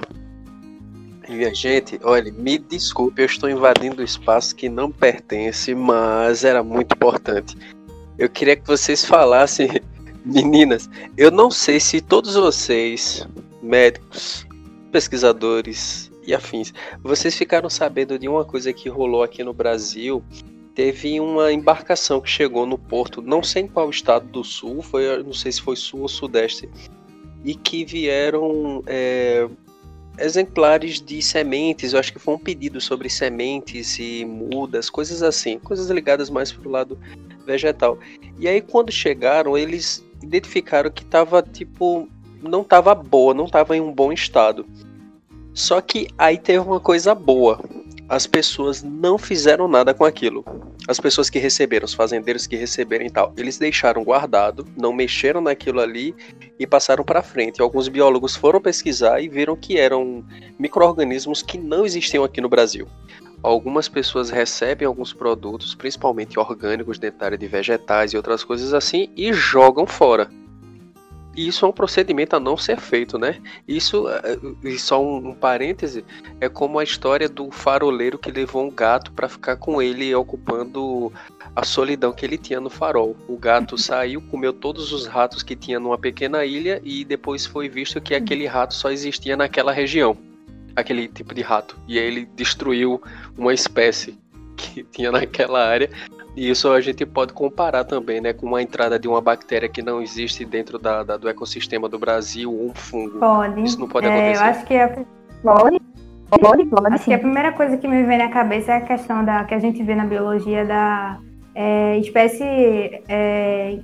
H: Minha gente, olha, me desculpe, eu estou invadindo o espaço que não pertence, mas era muito importante. Eu queria que vocês falassem, meninas, eu não sei se todos vocês, médicos, pesquisadores e afins, vocês ficaram sabendo de uma coisa que rolou aqui no Brasil. Teve uma embarcação que chegou no porto, não sei em qual estado do sul, foi, não sei se foi sul ou sudeste, e que vieram é, exemplares de sementes. Eu acho que foi um pedido sobre sementes e mudas, coisas assim, coisas ligadas mais pro lado vegetal. E aí quando chegaram, eles identificaram que tava tipo não tava boa, não tava em um bom estado. Só que aí teve uma coisa boa. As pessoas não fizeram nada com aquilo. As pessoas que receberam, os fazendeiros que receberam e tal, eles deixaram guardado, não mexeram naquilo ali e passaram para frente. Alguns biólogos foram pesquisar e viram que eram micro-organismos que não existiam aqui no Brasil. Algumas pessoas recebem alguns produtos, principalmente orgânicos, dentro área de vegetais e outras coisas assim, e jogam fora. E isso é um procedimento a não ser feito, né? Isso, eh, e só um, um parêntese, é como a história do faroleiro que levou um gato para ficar com ele ocupando a solidão que ele tinha no farol. O gato saiu, comeu todos os ratos que tinha numa pequena ilha e depois foi visto que aquele rato só existia naquela região. Aquele tipo de rato. E aí ele destruiu uma espécie que tinha naquela área. E isso a gente pode comparar também, né, com a entrada de uma bactéria que não existe dentro da, da- do ecossistema do Brasil, ou um fungo.
D: Pode.
H: Isso não pode
D: É,
H: acontecer.
D: eu acho que a,
E: Pode? Pode, pode
D: acho que a primeira coisa que me vem na cabeça é a questão da que a gente vê na biologia da é, espécie é,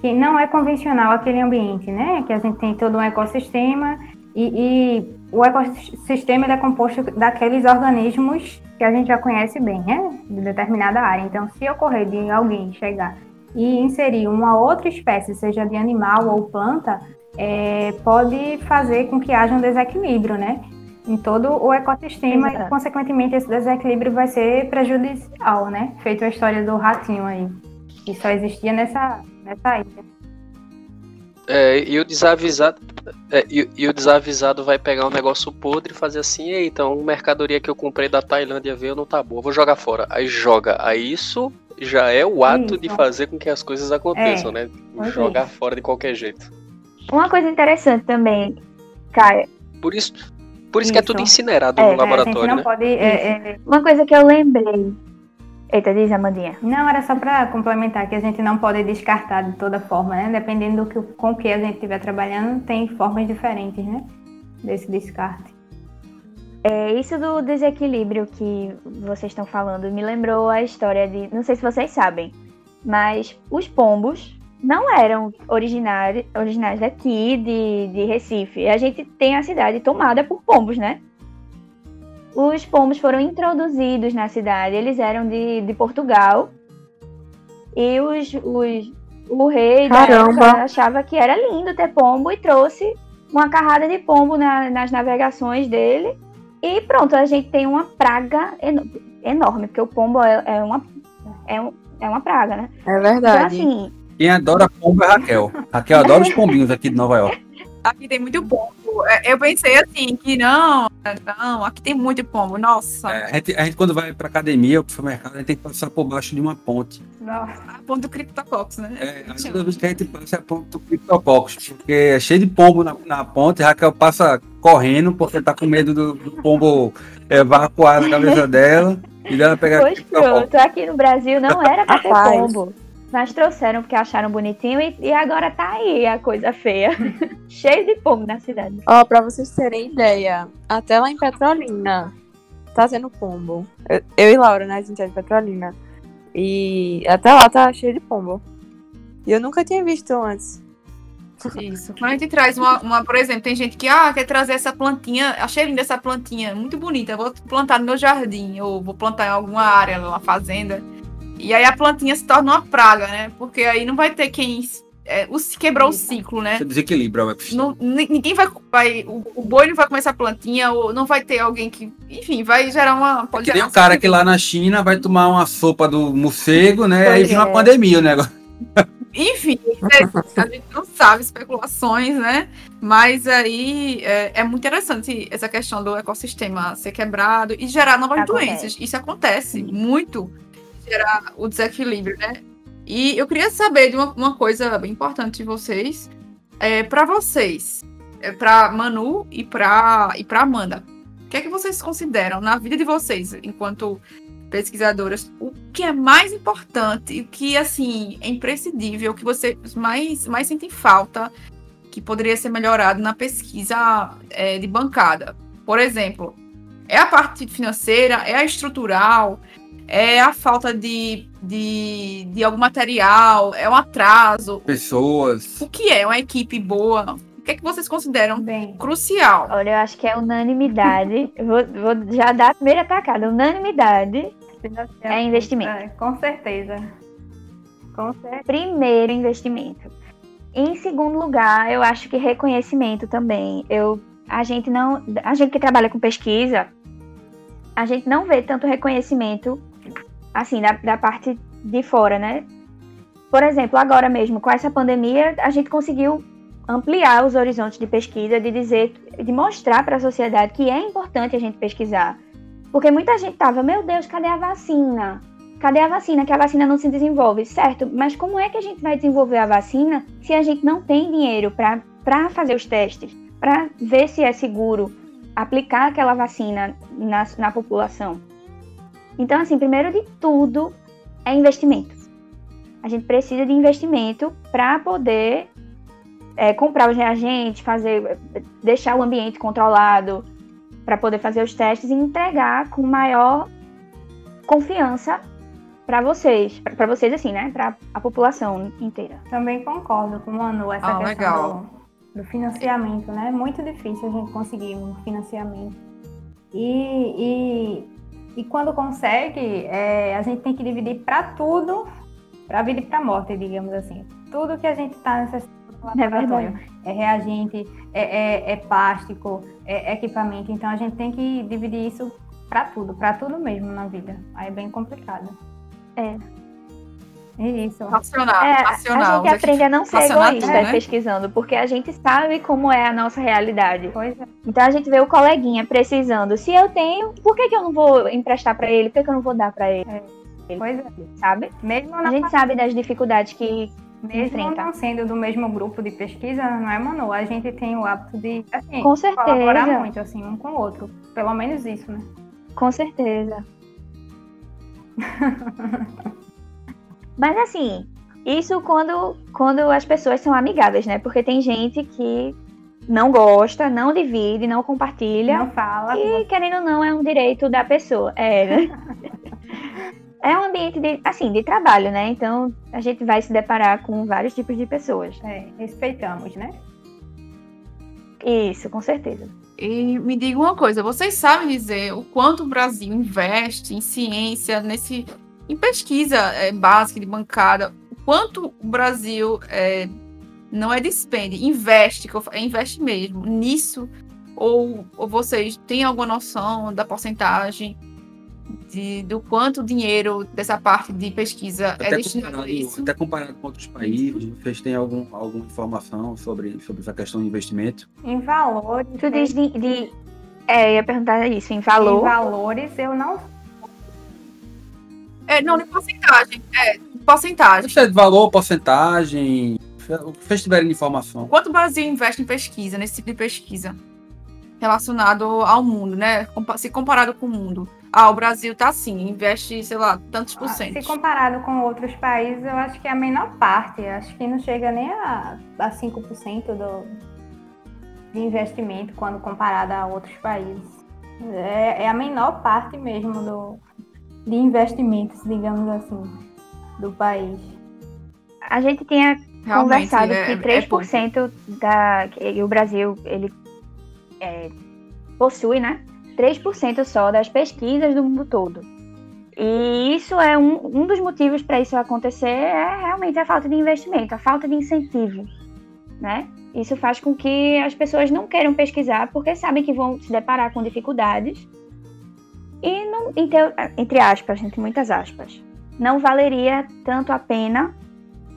D: que não é convencional aquele ambiente, né? Que a gente tem todo um ecossistema e, e o ecossistema é composto daqueles organismos que a gente já conhece bem, né? De determinada área. Então, se ocorrer de alguém chegar e inserir uma outra espécie, seja de animal ou planta, é, pode fazer com que haja um desequilíbrio, né? Em todo o ecossistema
E: Exato.
D: e, consequentemente, esse desequilíbrio vai ser prejudicial, né? Feito a história do ratinho aí, que só existia nessa, nessa ilha.
H: É, e o desavisado. é, e, e o desavisado vai pegar um negócio podre e fazer assim, "Ei, então, mercadoria que eu comprei da Tailândia veio não tá boa, vou jogar fora. Aí joga. Aí isso já é o ato de
D: Isso.
H: fazer com que as coisas aconteçam,
D: É,
H: né?
D: é.
H: Jogar fora de qualquer jeito.
E: Uma coisa interessante também, Caio,
H: Por isso, por isso, que é tudo
D: Isso.
H: incinerado
E: É,
H: no
E: é, gente
H: laboratório,
D: não
H: né?
D: pode. é, é,
E: uma coisa que eu lembrei. Eita, diz, Amandinha.
D: não, era só para complementar que a gente não pode descartar de toda forma, né? Dependendo do que, com o que a gente estiver trabalhando, tem formas diferentes, né? Desse descarte.
E: É, isso do desequilíbrio que vocês estão falando me lembrou a história de. Não sei se vocês sabem, mas os pombos não eram originários, originais daqui, de, de Recife. A gente tem a cidade tomada por pombos, né? Os pombos foram introduzidos na cidade, eles eram de, de Portugal. E os, os, o rei da
F: Caramba!
E: época achava que era lindo ter pombo e trouxe uma carrada de pombo na- nas navegações dele. E pronto, a gente tem uma praga eno- enorme, porque o pombo é, é uma, é, um- é uma praga, né?
F: É
E: Então,
F: verdade.
E: assim,
A: Quem adora pombo é Raquel. Raquel adora os pombinhos aqui de Nova York.
B: Aqui tem muito pombo. É, Eu pensei assim, que não, Não, aqui tem muito pombo, nossa.
A: É, a, gente, a gente, quando vai pra academia ou pro supermercado, a gente tem que passar por baixo de uma ponte.
B: Nossa. A ponte do Cryptococcus, né?
A: É, a toda vez que a gente passa é a ponte do Cryptococcus, porque é cheio de pombo na, na ponte, Raquel passa correndo porque tá com medo do, do pombo evacuar na cabeça dela e dela pegar
E: Pois pronto, aqui no Brasil não era pra ter pombo. Mas trouxeram porque acharam bonitinho e, e agora tá aí a coisa feia. Cheio de pombo na cidade.
G: Ó, oh, pra vocês terem ideia, até lá em Petrolina tá tendo pombo. Eu, eu e Laura, né? A gente é de Petrolina. E até lá tá cheio de pombo. E eu nunca tinha visto antes.
B: Isso. Quando a gente traz uma, uma, por exemplo, tem gente que ah, quer trazer essa plantinha, achei linda essa plantinha, muito bonita, vou plantar no meu jardim, ou vou plantar em alguma área, numa fazenda. E aí a plantinha se torna uma praga, né? Porque aí não vai ter quem. É, o, quebrou o ciclo, né?
A: Você desequilibra
B: o não, Ninguém vai. vai o, o, boi não vai comer essa plantinha, ou não vai ter alguém que. Enfim, vai gerar uma.
A: Pode é que um cara que lá na China vai tomar uma sopa do morcego, né? Aí vem uma é. pandemia o negócio.
B: Enfim, é, a gente não sabe especulações, né? Mas aí é, é, muito interessante essa questão do ecossistema ser quebrado e gerar novas acontece. doenças. Isso acontece muito gerar o desequilíbrio, né? E eu queria saber de uma, uma coisa importante de vocês. É, para vocês, é, para Manu e para e para Amanda, o que é que vocês consideram na vida de vocês, enquanto pesquisadoras, o que é mais importante, o que assim é imprescindível, o que vocês mais mais sentem falta, que poderia ser melhorado na pesquisa é, de bancada? Por exemplo, é a parte financeira, é a estrutural, é a falta de, de, de algum material, é um atraso.
A: Pessoas.
B: O que é uma equipe boa? O que é que vocês consideram Bem, crucial?
E: Olha, eu acho que é unanimidade. vou, vou já dar a primeira atacada. Unanimidade é investimento. É,
D: com certeza. Com certeza.
E: Primeiro, investimento. Em segundo lugar, eu acho que reconhecimento também. Eu, a gente não, a gente que trabalha com pesquisa, a gente não vê tanto reconhecimento assim, da, da parte de fora, né? Por exemplo, agora mesmo, com essa pandemia, a gente conseguiu ampliar os horizontes de pesquisa, de dizer, de mostrar para a sociedade que é importante a gente pesquisar. Porque muita gente tava, meu Deus, cadê a vacina? Cadê a vacina? Que a vacina não se desenvolve, certo? Mas como é que a gente vai desenvolver a vacina se a gente não tem dinheiro para fazer os testes, para ver se é seguro aplicar aquela vacina na, na população? Então, assim, primeiro de tudo é investimento. A gente precisa de investimento para poder é, comprar os reagentes, fazer, deixar o ambiente controlado, para poder fazer os testes e entregar com maior confiança para vocês, para vocês assim, né, para a população inteira.
D: Também concordo com o Manu essa ah, questão do, do, financiamento, né? É muito difícil a gente conseguir um financiamento. E, e e quando consegue, é, a gente tem que dividir para tudo, para a vida e para a morte, digamos assim. Tudo que a gente está necessitando no é laboratório. É, é reagente, é, é, é plástico, é equipamento. Então a gente tem que dividir isso para tudo, para tudo mesmo na vida. Aí é bem complicado.
E: É.
B: Isso. Racional, é, racional.
E: A gente aprende a não ser egoísta né? pesquisando, porque a gente sabe como é a nossa realidade.
D: É.
E: Então a gente vê o coleguinha precisando. Se eu tenho, por que, que eu não vou emprestar para ele? Por que, que eu não vou dar para ele? É.
D: Pois é.
E: Sabe? Mesmo a gente sabe das dificuldades que mesmo enfrenta.
D: não sendo do mesmo grupo de pesquisa, não é, Manu? A gente tem o hábito de, assim,
E: Com certeza. colaborar
D: muito, assim, um com o outro. Pelo menos isso, né?
E: Com certeza. Mas assim, isso quando, quando as pessoas são amigáveis, né? Porque tem gente que não gosta, não divide, não compartilha.
D: Não fala.
E: E querendo ou não, é um direito da pessoa. É, né? é um ambiente de, assim, de trabalho, né? Então a gente vai se deparar com vários tipos de pessoas.
D: É, respeitamos, né?
E: Isso, com certeza.
B: E me diga uma coisa, vocês sabem dizer o quanto o Brasil investe em ciência nesse em pesquisa é, básica de bancada, quanto o Brasil é, não é despende, investe, investe mesmo nisso, ou, ou vocês têm alguma noção da porcentagem de, do quanto dinheiro dessa parte de pesquisa
A: até é destinado a isso? Até comparado com outros países, vocês têm algum, alguma informação sobre, sobre essa questão de investimento?
D: Em valores.
E: Tu diz de, de É, eu ia perguntar isso, em
D: Em
E: valor.
D: valores, eu não
B: É, não, de porcentagem. É, porcentagem.
A: Isso é de valor, porcentagem, o que vocês tiverem de informação.
B: Quanto o Brasil investe em pesquisa, nesse tipo de pesquisa? Relacionado ao mundo, né? Se comparado com o mundo. Ah, o Brasil tá assim, investe, sei lá, tantos por
D: Ah,
B: cento.
D: Se comparado com outros países, eu acho que é a menor parte. Acho que não chega nem a, a 5% do, de investimento quando comparado a outros países. É, é a menor parte mesmo do, de investimentos, digamos assim, do país.
E: A gente tinha
B: Realmente,
E: conversado
B: é,
E: que
B: é pouco.
E: 3% da. que o Brasil ele é, possui, né? 3% só das pesquisas do mundo todo. E isso é um, um dos motivos para isso acontecer é realmente a falta de investimento, a falta de incentivo, né? Isso faz com que as pessoas não queiram pesquisar porque sabem que vão se deparar com dificuldades e não, entre, entre aspas, entre muitas aspas, não valeria tanto a pena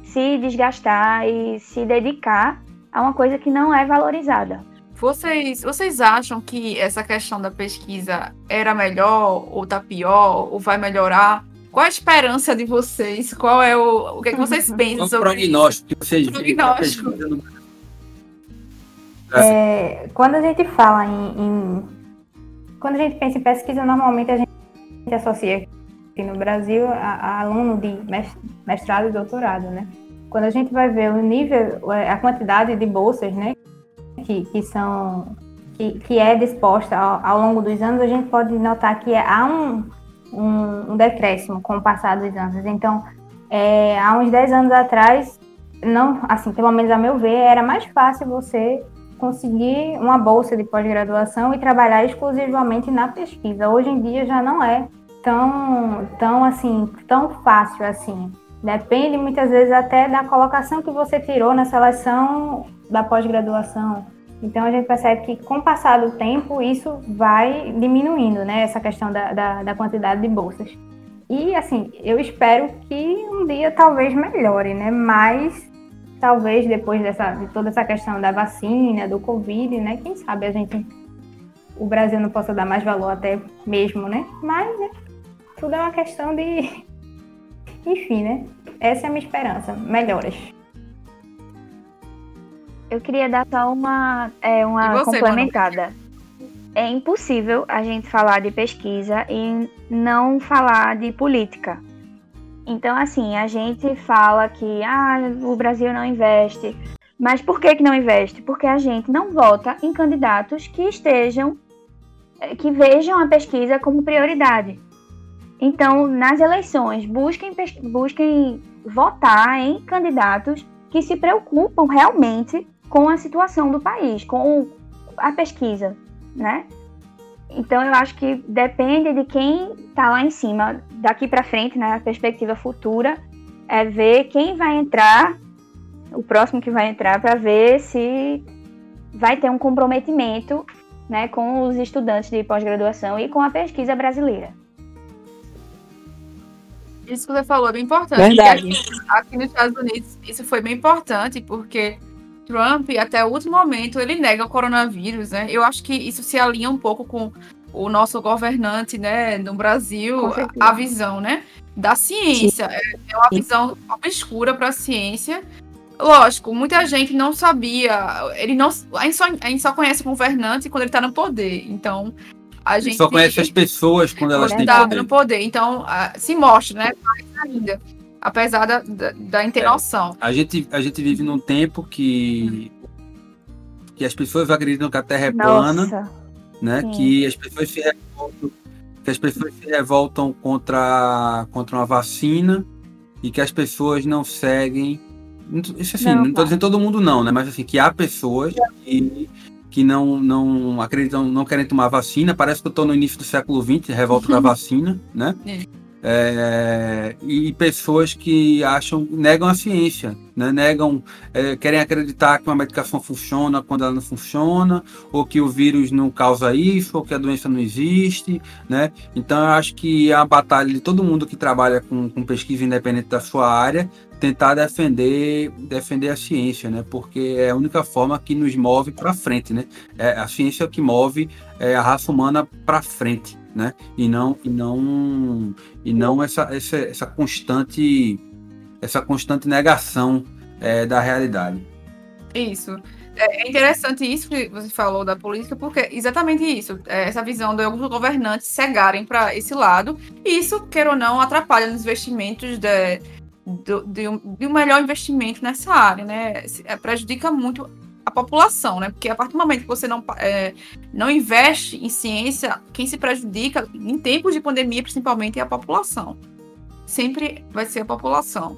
E: se desgastar e se dedicar a uma coisa que não é valorizada.
B: Vocês, vocês acham que essa questão da pesquisa era melhor, ou tá pior, ou vai melhorar? Qual a esperança de vocês? Qual é o. O que, é que vocês pensam sobre isso?
A: prognóstico que vocês da
B: Prognóstico.
D: É, quando a gente fala em, em- Quando a gente pensa em pesquisa, normalmente a gente associa aqui no Brasil a, a aluno de mes- mestrado e doutorado, né? Quando a gente vai ver o nível, é, a quantidade de bolsas, né? Que, que são. Que, que é disposta ao, ao longo dos anos, a gente pode notar que há um, um, um decréscimo com o passar dos anos. Então, é, há uns 10 anos atrás, não, assim, pelo menos a meu ver, era mais fácil você conseguir uma bolsa de pós-graduação e trabalhar exclusivamente na pesquisa. Hoje em dia já não é tão, tão assim, tão fácil assim. Depende muitas vezes até da colocação que você tirou na seleção da pós-graduação. Então a gente percebe que com o passar do tempo isso vai diminuindo, né? Essa questão da, da, da quantidade de bolsas. E assim, eu espero que um dia talvez melhore, né? Mas talvez depois dessa, de toda essa questão da vacina, do Covid, né? Quem sabe a gente, o Brasil não possa dar mais valor até mesmo, né? Mas né, tudo é uma questão de, enfim, né? Essa é a minha esperança, melhoras.
E: Eu queria dar só uma, é, uma
B: você,
E: complementada. É impossível a gente falar de pesquisa e não falar de política. Então, assim, a gente fala que ah, o Brasil não investe. Mas por que, que não investe? Porque a gente não vota em candidatos que estejam, eh, que vejam a pesquisa como prioridade. Então, nas eleições, busquem, busquem votar em candidatos que se preocupam realmente com a situação do país, com a pesquisa, né? Então eu acho que depende de quem está lá em cima, daqui para frente, na perspectiva futura, é ver quem vai entrar, o próximo que vai entrar, para ver se vai ter um comprometimento, né, com os estudantes de pós-graduação e com a pesquisa brasileira.
B: Isso que você falou é bem importante.
F: Verdade.
B: Aqui, aqui nos Estados Unidos, isso foi bem importante, porque Trump, até o último momento, ele nega o coronavírus, né? Eu acho que isso se alinha um pouco com o nosso governante, né, no Brasil, a visão, né, da ciência. É é uma visão obscura para a ciência. Lógico, muita gente não sabia. Ele não, a gente só, a gente só conhece o governante quando ele está no poder. Então, a gente
A: Só conhece as pessoas quando elas têm
B: tá
A: poder.
B: no poder. Então, se mostra, né? Mais ainda. Apesar da, da, da
A: É. A gente, a gente vive num tempo que, que as pessoas acreditam que a Terra é plana,
E: Nossa,
A: né?
E: sim.
A: Que as pessoas se revoltam, que as pessoas se revoltam contra, contra uma vacina e que as pessoas não seguem. Isso assim,
E: Não,
A: estou dizendo todo mundo não, né? Mas assim, que há pessoas que, que não, não acreditam, não querem tomar vacina. Parece que eu estou no início do século XX, revolta da vacina, né?
B: É.
A: É, e pessoas que acham, negam a ciência, né? negam, é, querem acreditar que uma medicação funciona quando ela não funciona, ou que o vírus não causa isso, ou que a doença não existe, né? Então eu acho que é a batalha de todo mundo que trabalha com, com pesquisa independente da sua área tentar defender, defender a ciência, né? Porque é a única forma que nos move para frente, né? É a ciência que move é, a raça humana para frente, né? E não e não e não essa, essa, essa constante essa constante negação é, da realidade.
B: Isso. É interessante isso que você falou da política, porque exatamente isso, é essa visão de alguns governantes cegarem para esse lado, e isso, queira ou não, atrapalha nos investimentos de, de, de, um, de um melhor investimento nessa área, né? É, prejudica muito população, né? Porque a partir do momento que você não, é, não investe em ciência, quem se prejudica, em tempos de pandemia, principalmente, é a população. Sempre vai ser a população.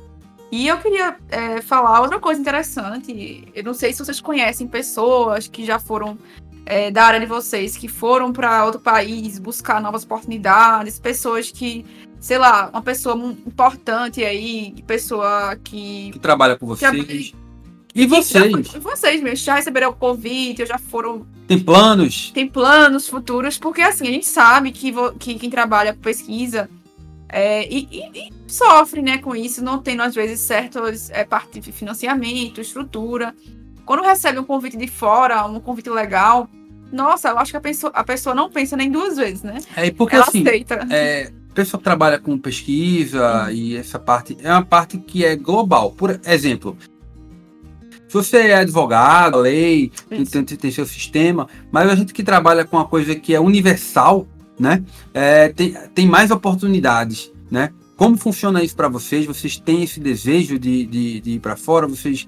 B: E eu queria é, falar outra coisa interessante. Eu não sei se vocês conhecem pessoas que já foram é, da área de vocês, que foram para outro país buscar novas oportunidades, pessoas que, sei lá, uma pessoa importante aí, pessoa que.
A: Que trabalha com vocês. E vocês?
B: Já, vocês mesmo, já receberam o convite, já foram.
A: Tem planos?
B: Tem planos futuros, porque assim, a gente sabe que, que quem trabalha com pesquisa é, e, e, e, sofre né, com isso, não tendo às vezes certos é, parte de financiamento, estrutura. Quando recebe um convite de fora, um convite legal, nossa, eu acho que a pessoa, a pessoa não pensa nem duas vezes, né?
A: É, porque Ela assim, aceita. É, pessoa que trabalha com pesquisa e essa parte é uma parte que é global. Por exemplo, se você é advogado, lei, tem, tem, seu sistema, mas a gente que trabalha com uma coisa que é universal, né? É, tem, tem mais oportunidades, né? Como funciona isso para vocês? Vocês têm esse desejo de, de, de ir para fora? Vocês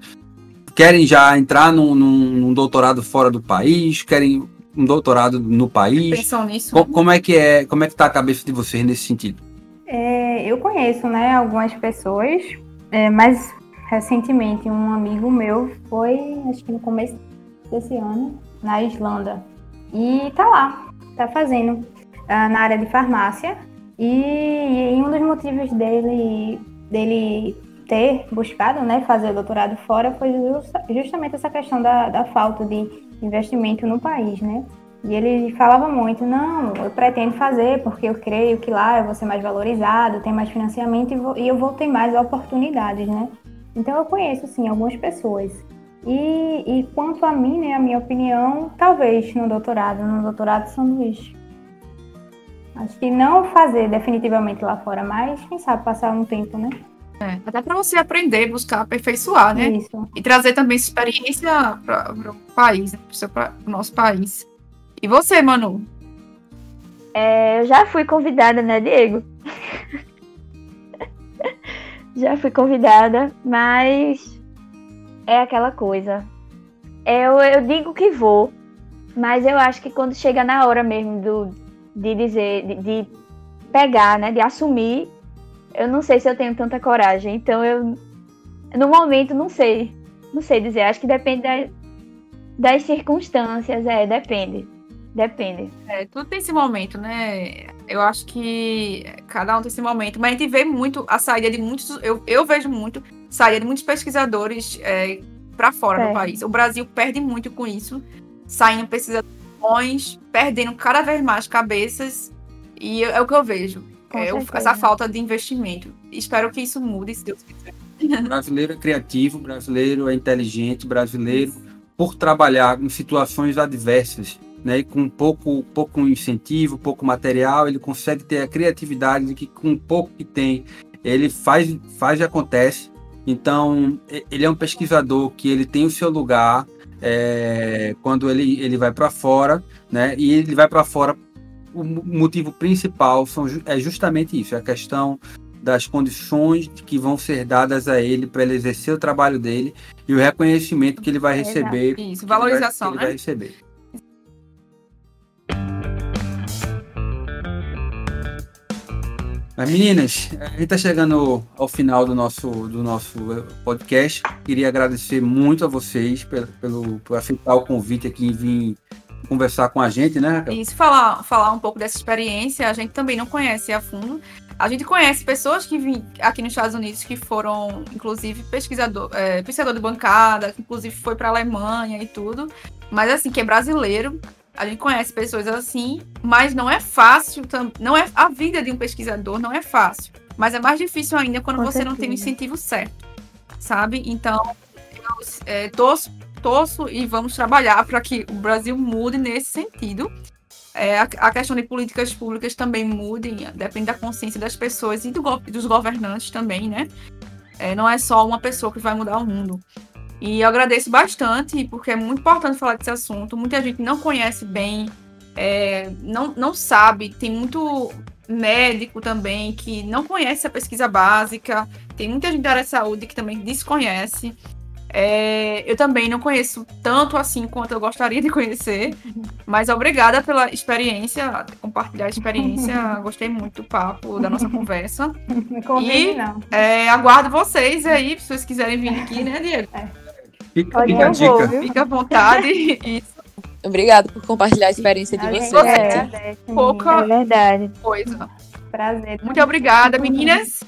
A: querem já entrar num, num, num, doutorado fora do país? Querem um doutorado no país?
B: Pensam nisso.
A: Co como é que é? Como é que tá a cabeça de vocês nesse sentido?
D: É, eu conheço, né, algumas pessoas, é, mas recentemente um amigo meu foi, acho que no começo desse ano, na Islândia e tá lá, tá fazendo uh, na área de farmácia. E, e, um dos motivos dele, dele ter buscado né, fazer o doutorado fora foi justamente essa questão da, da falta de investimento no país, né? E ele falava muito, não, eu pretendo fazer porque eu creio que lá eu vou ser mais valorizado, tem mais financiamento e, vou, e eu vou ter mais oportunidades, né? Então eu conheço, sim, algumas pessoas. E, e quanto a mim, né, a minha opinião, talvez no doutorado, no doutorado São Luís. Acho que não fazer definitivamente lá fora, mas quem sabe passar um tempo, né?
B: É, até para você aprender, buscar aperfeiçoar, né? Isso. E trazer também experiência para o país, né? para o nosso país. E você, Manu?
E: É, eu já fui convidada, né, Diego? já fui convidada, mas é aquela coisa. Eu, eu digo que vou, mas eu acho que quando chega na hora mesmo do, de dizer, de, de pegar, né, de assumir, eu não sei se eu tenho tanta coragem. Então eu, no momento, não sei, não sei dizer. Acho que depende da, das circunstâncias, é, depende, depende.
B: É, tudo tem esse momento, né? Eu acho que cada um tem esse momento, mas a gente vê muito a saída de muitos, eu, eu vejo muito saída de muitos pesquisadores é, para fora é. do país. O Brasil perde muito com isso, saindo pesquisadores perdendo cada vez mais cabeças, e é o que eu vejo. É essa falta de investimento. Espero que isso mude, se Deus quiser.
A: Brasileiro é criativo, brasileiro é inteligente, brasileiro, por trabalhar em situações adversas, né, e com pouco, pouco incentivo, pouco material, ele consegue ter a criatividade de que com pouco que tem, ele faz, faz e acontece. Então, ele é um pesquisador que ele tem o seu lugar, é, quando ele, ele vai para fora, né? E ele vai para fora, o motivo principal são, é justamente isso, é a questão das condições que vão ser dadas a ele para ele exercer o trabalho dele e o reconhecimento que ele vai receber.
B: Isso, valorização,
A: que ele vai, que ele
B: né?
A: vai receber. Mas, meninas, a gente está chegando ao final do nosso, do nosso podcast. Queria agradecer muito a vocês pelo, pelo, por aceitar o convite aqui e vir conversar com a gente, né?
B: Isso, falar, falar um pouco dessa experiência. A gente também não conhece a fundo. A gente conhece pessoas que vêm aqui nos Estados Unidos que foram, inclusive, pesquisador, é, pesquisador de bancada, que inclusive foi para a Alemanha e tudo. Mas, assim, que é brasileiro, a gente conhece pessoas assim, mas não é fácil, não é a vida de um pesquisador não é fácil, mas é mais difícil ainda quando Com você certeza. não tem o incentivo certo. sabe? Então, eu é, torço, torço e vamos trabalhar para que o Brasil mude nesse sentido. É, a, a, questão de políticas públicas também mude, depende da consciência das pessoas e do, dos governantes também, né? É, não é só uma pessoa que vai mudar o mundo. E eu agradeço bastante, porque é muito importante falar desse assunto. Muita gente não conhece bem, é, não, não sabe, tem muito médico também que não conhece a pesquisa básica, tem muita gente da área de saúde que também desconhece. É, eu também não conheço tanto assim quanto eu gostaria de conhecer, mas obrigada pela experiência, compartilhar a experiência. Gostei muito do papo, da nossa conversa.
D: Não e não.
B: É, aguardo vocês aí, se vocês quiserem vir aqui, né, Diego? É.
A: Fica, fica a dica.
B: Fica à vontade. Isso.
G: Obrigada por compartilhar a experiência de vocês.
B: É, pouca
E: é verdade.
B: coisa.
D: Prazer.
B: Muito obrigada, meninas.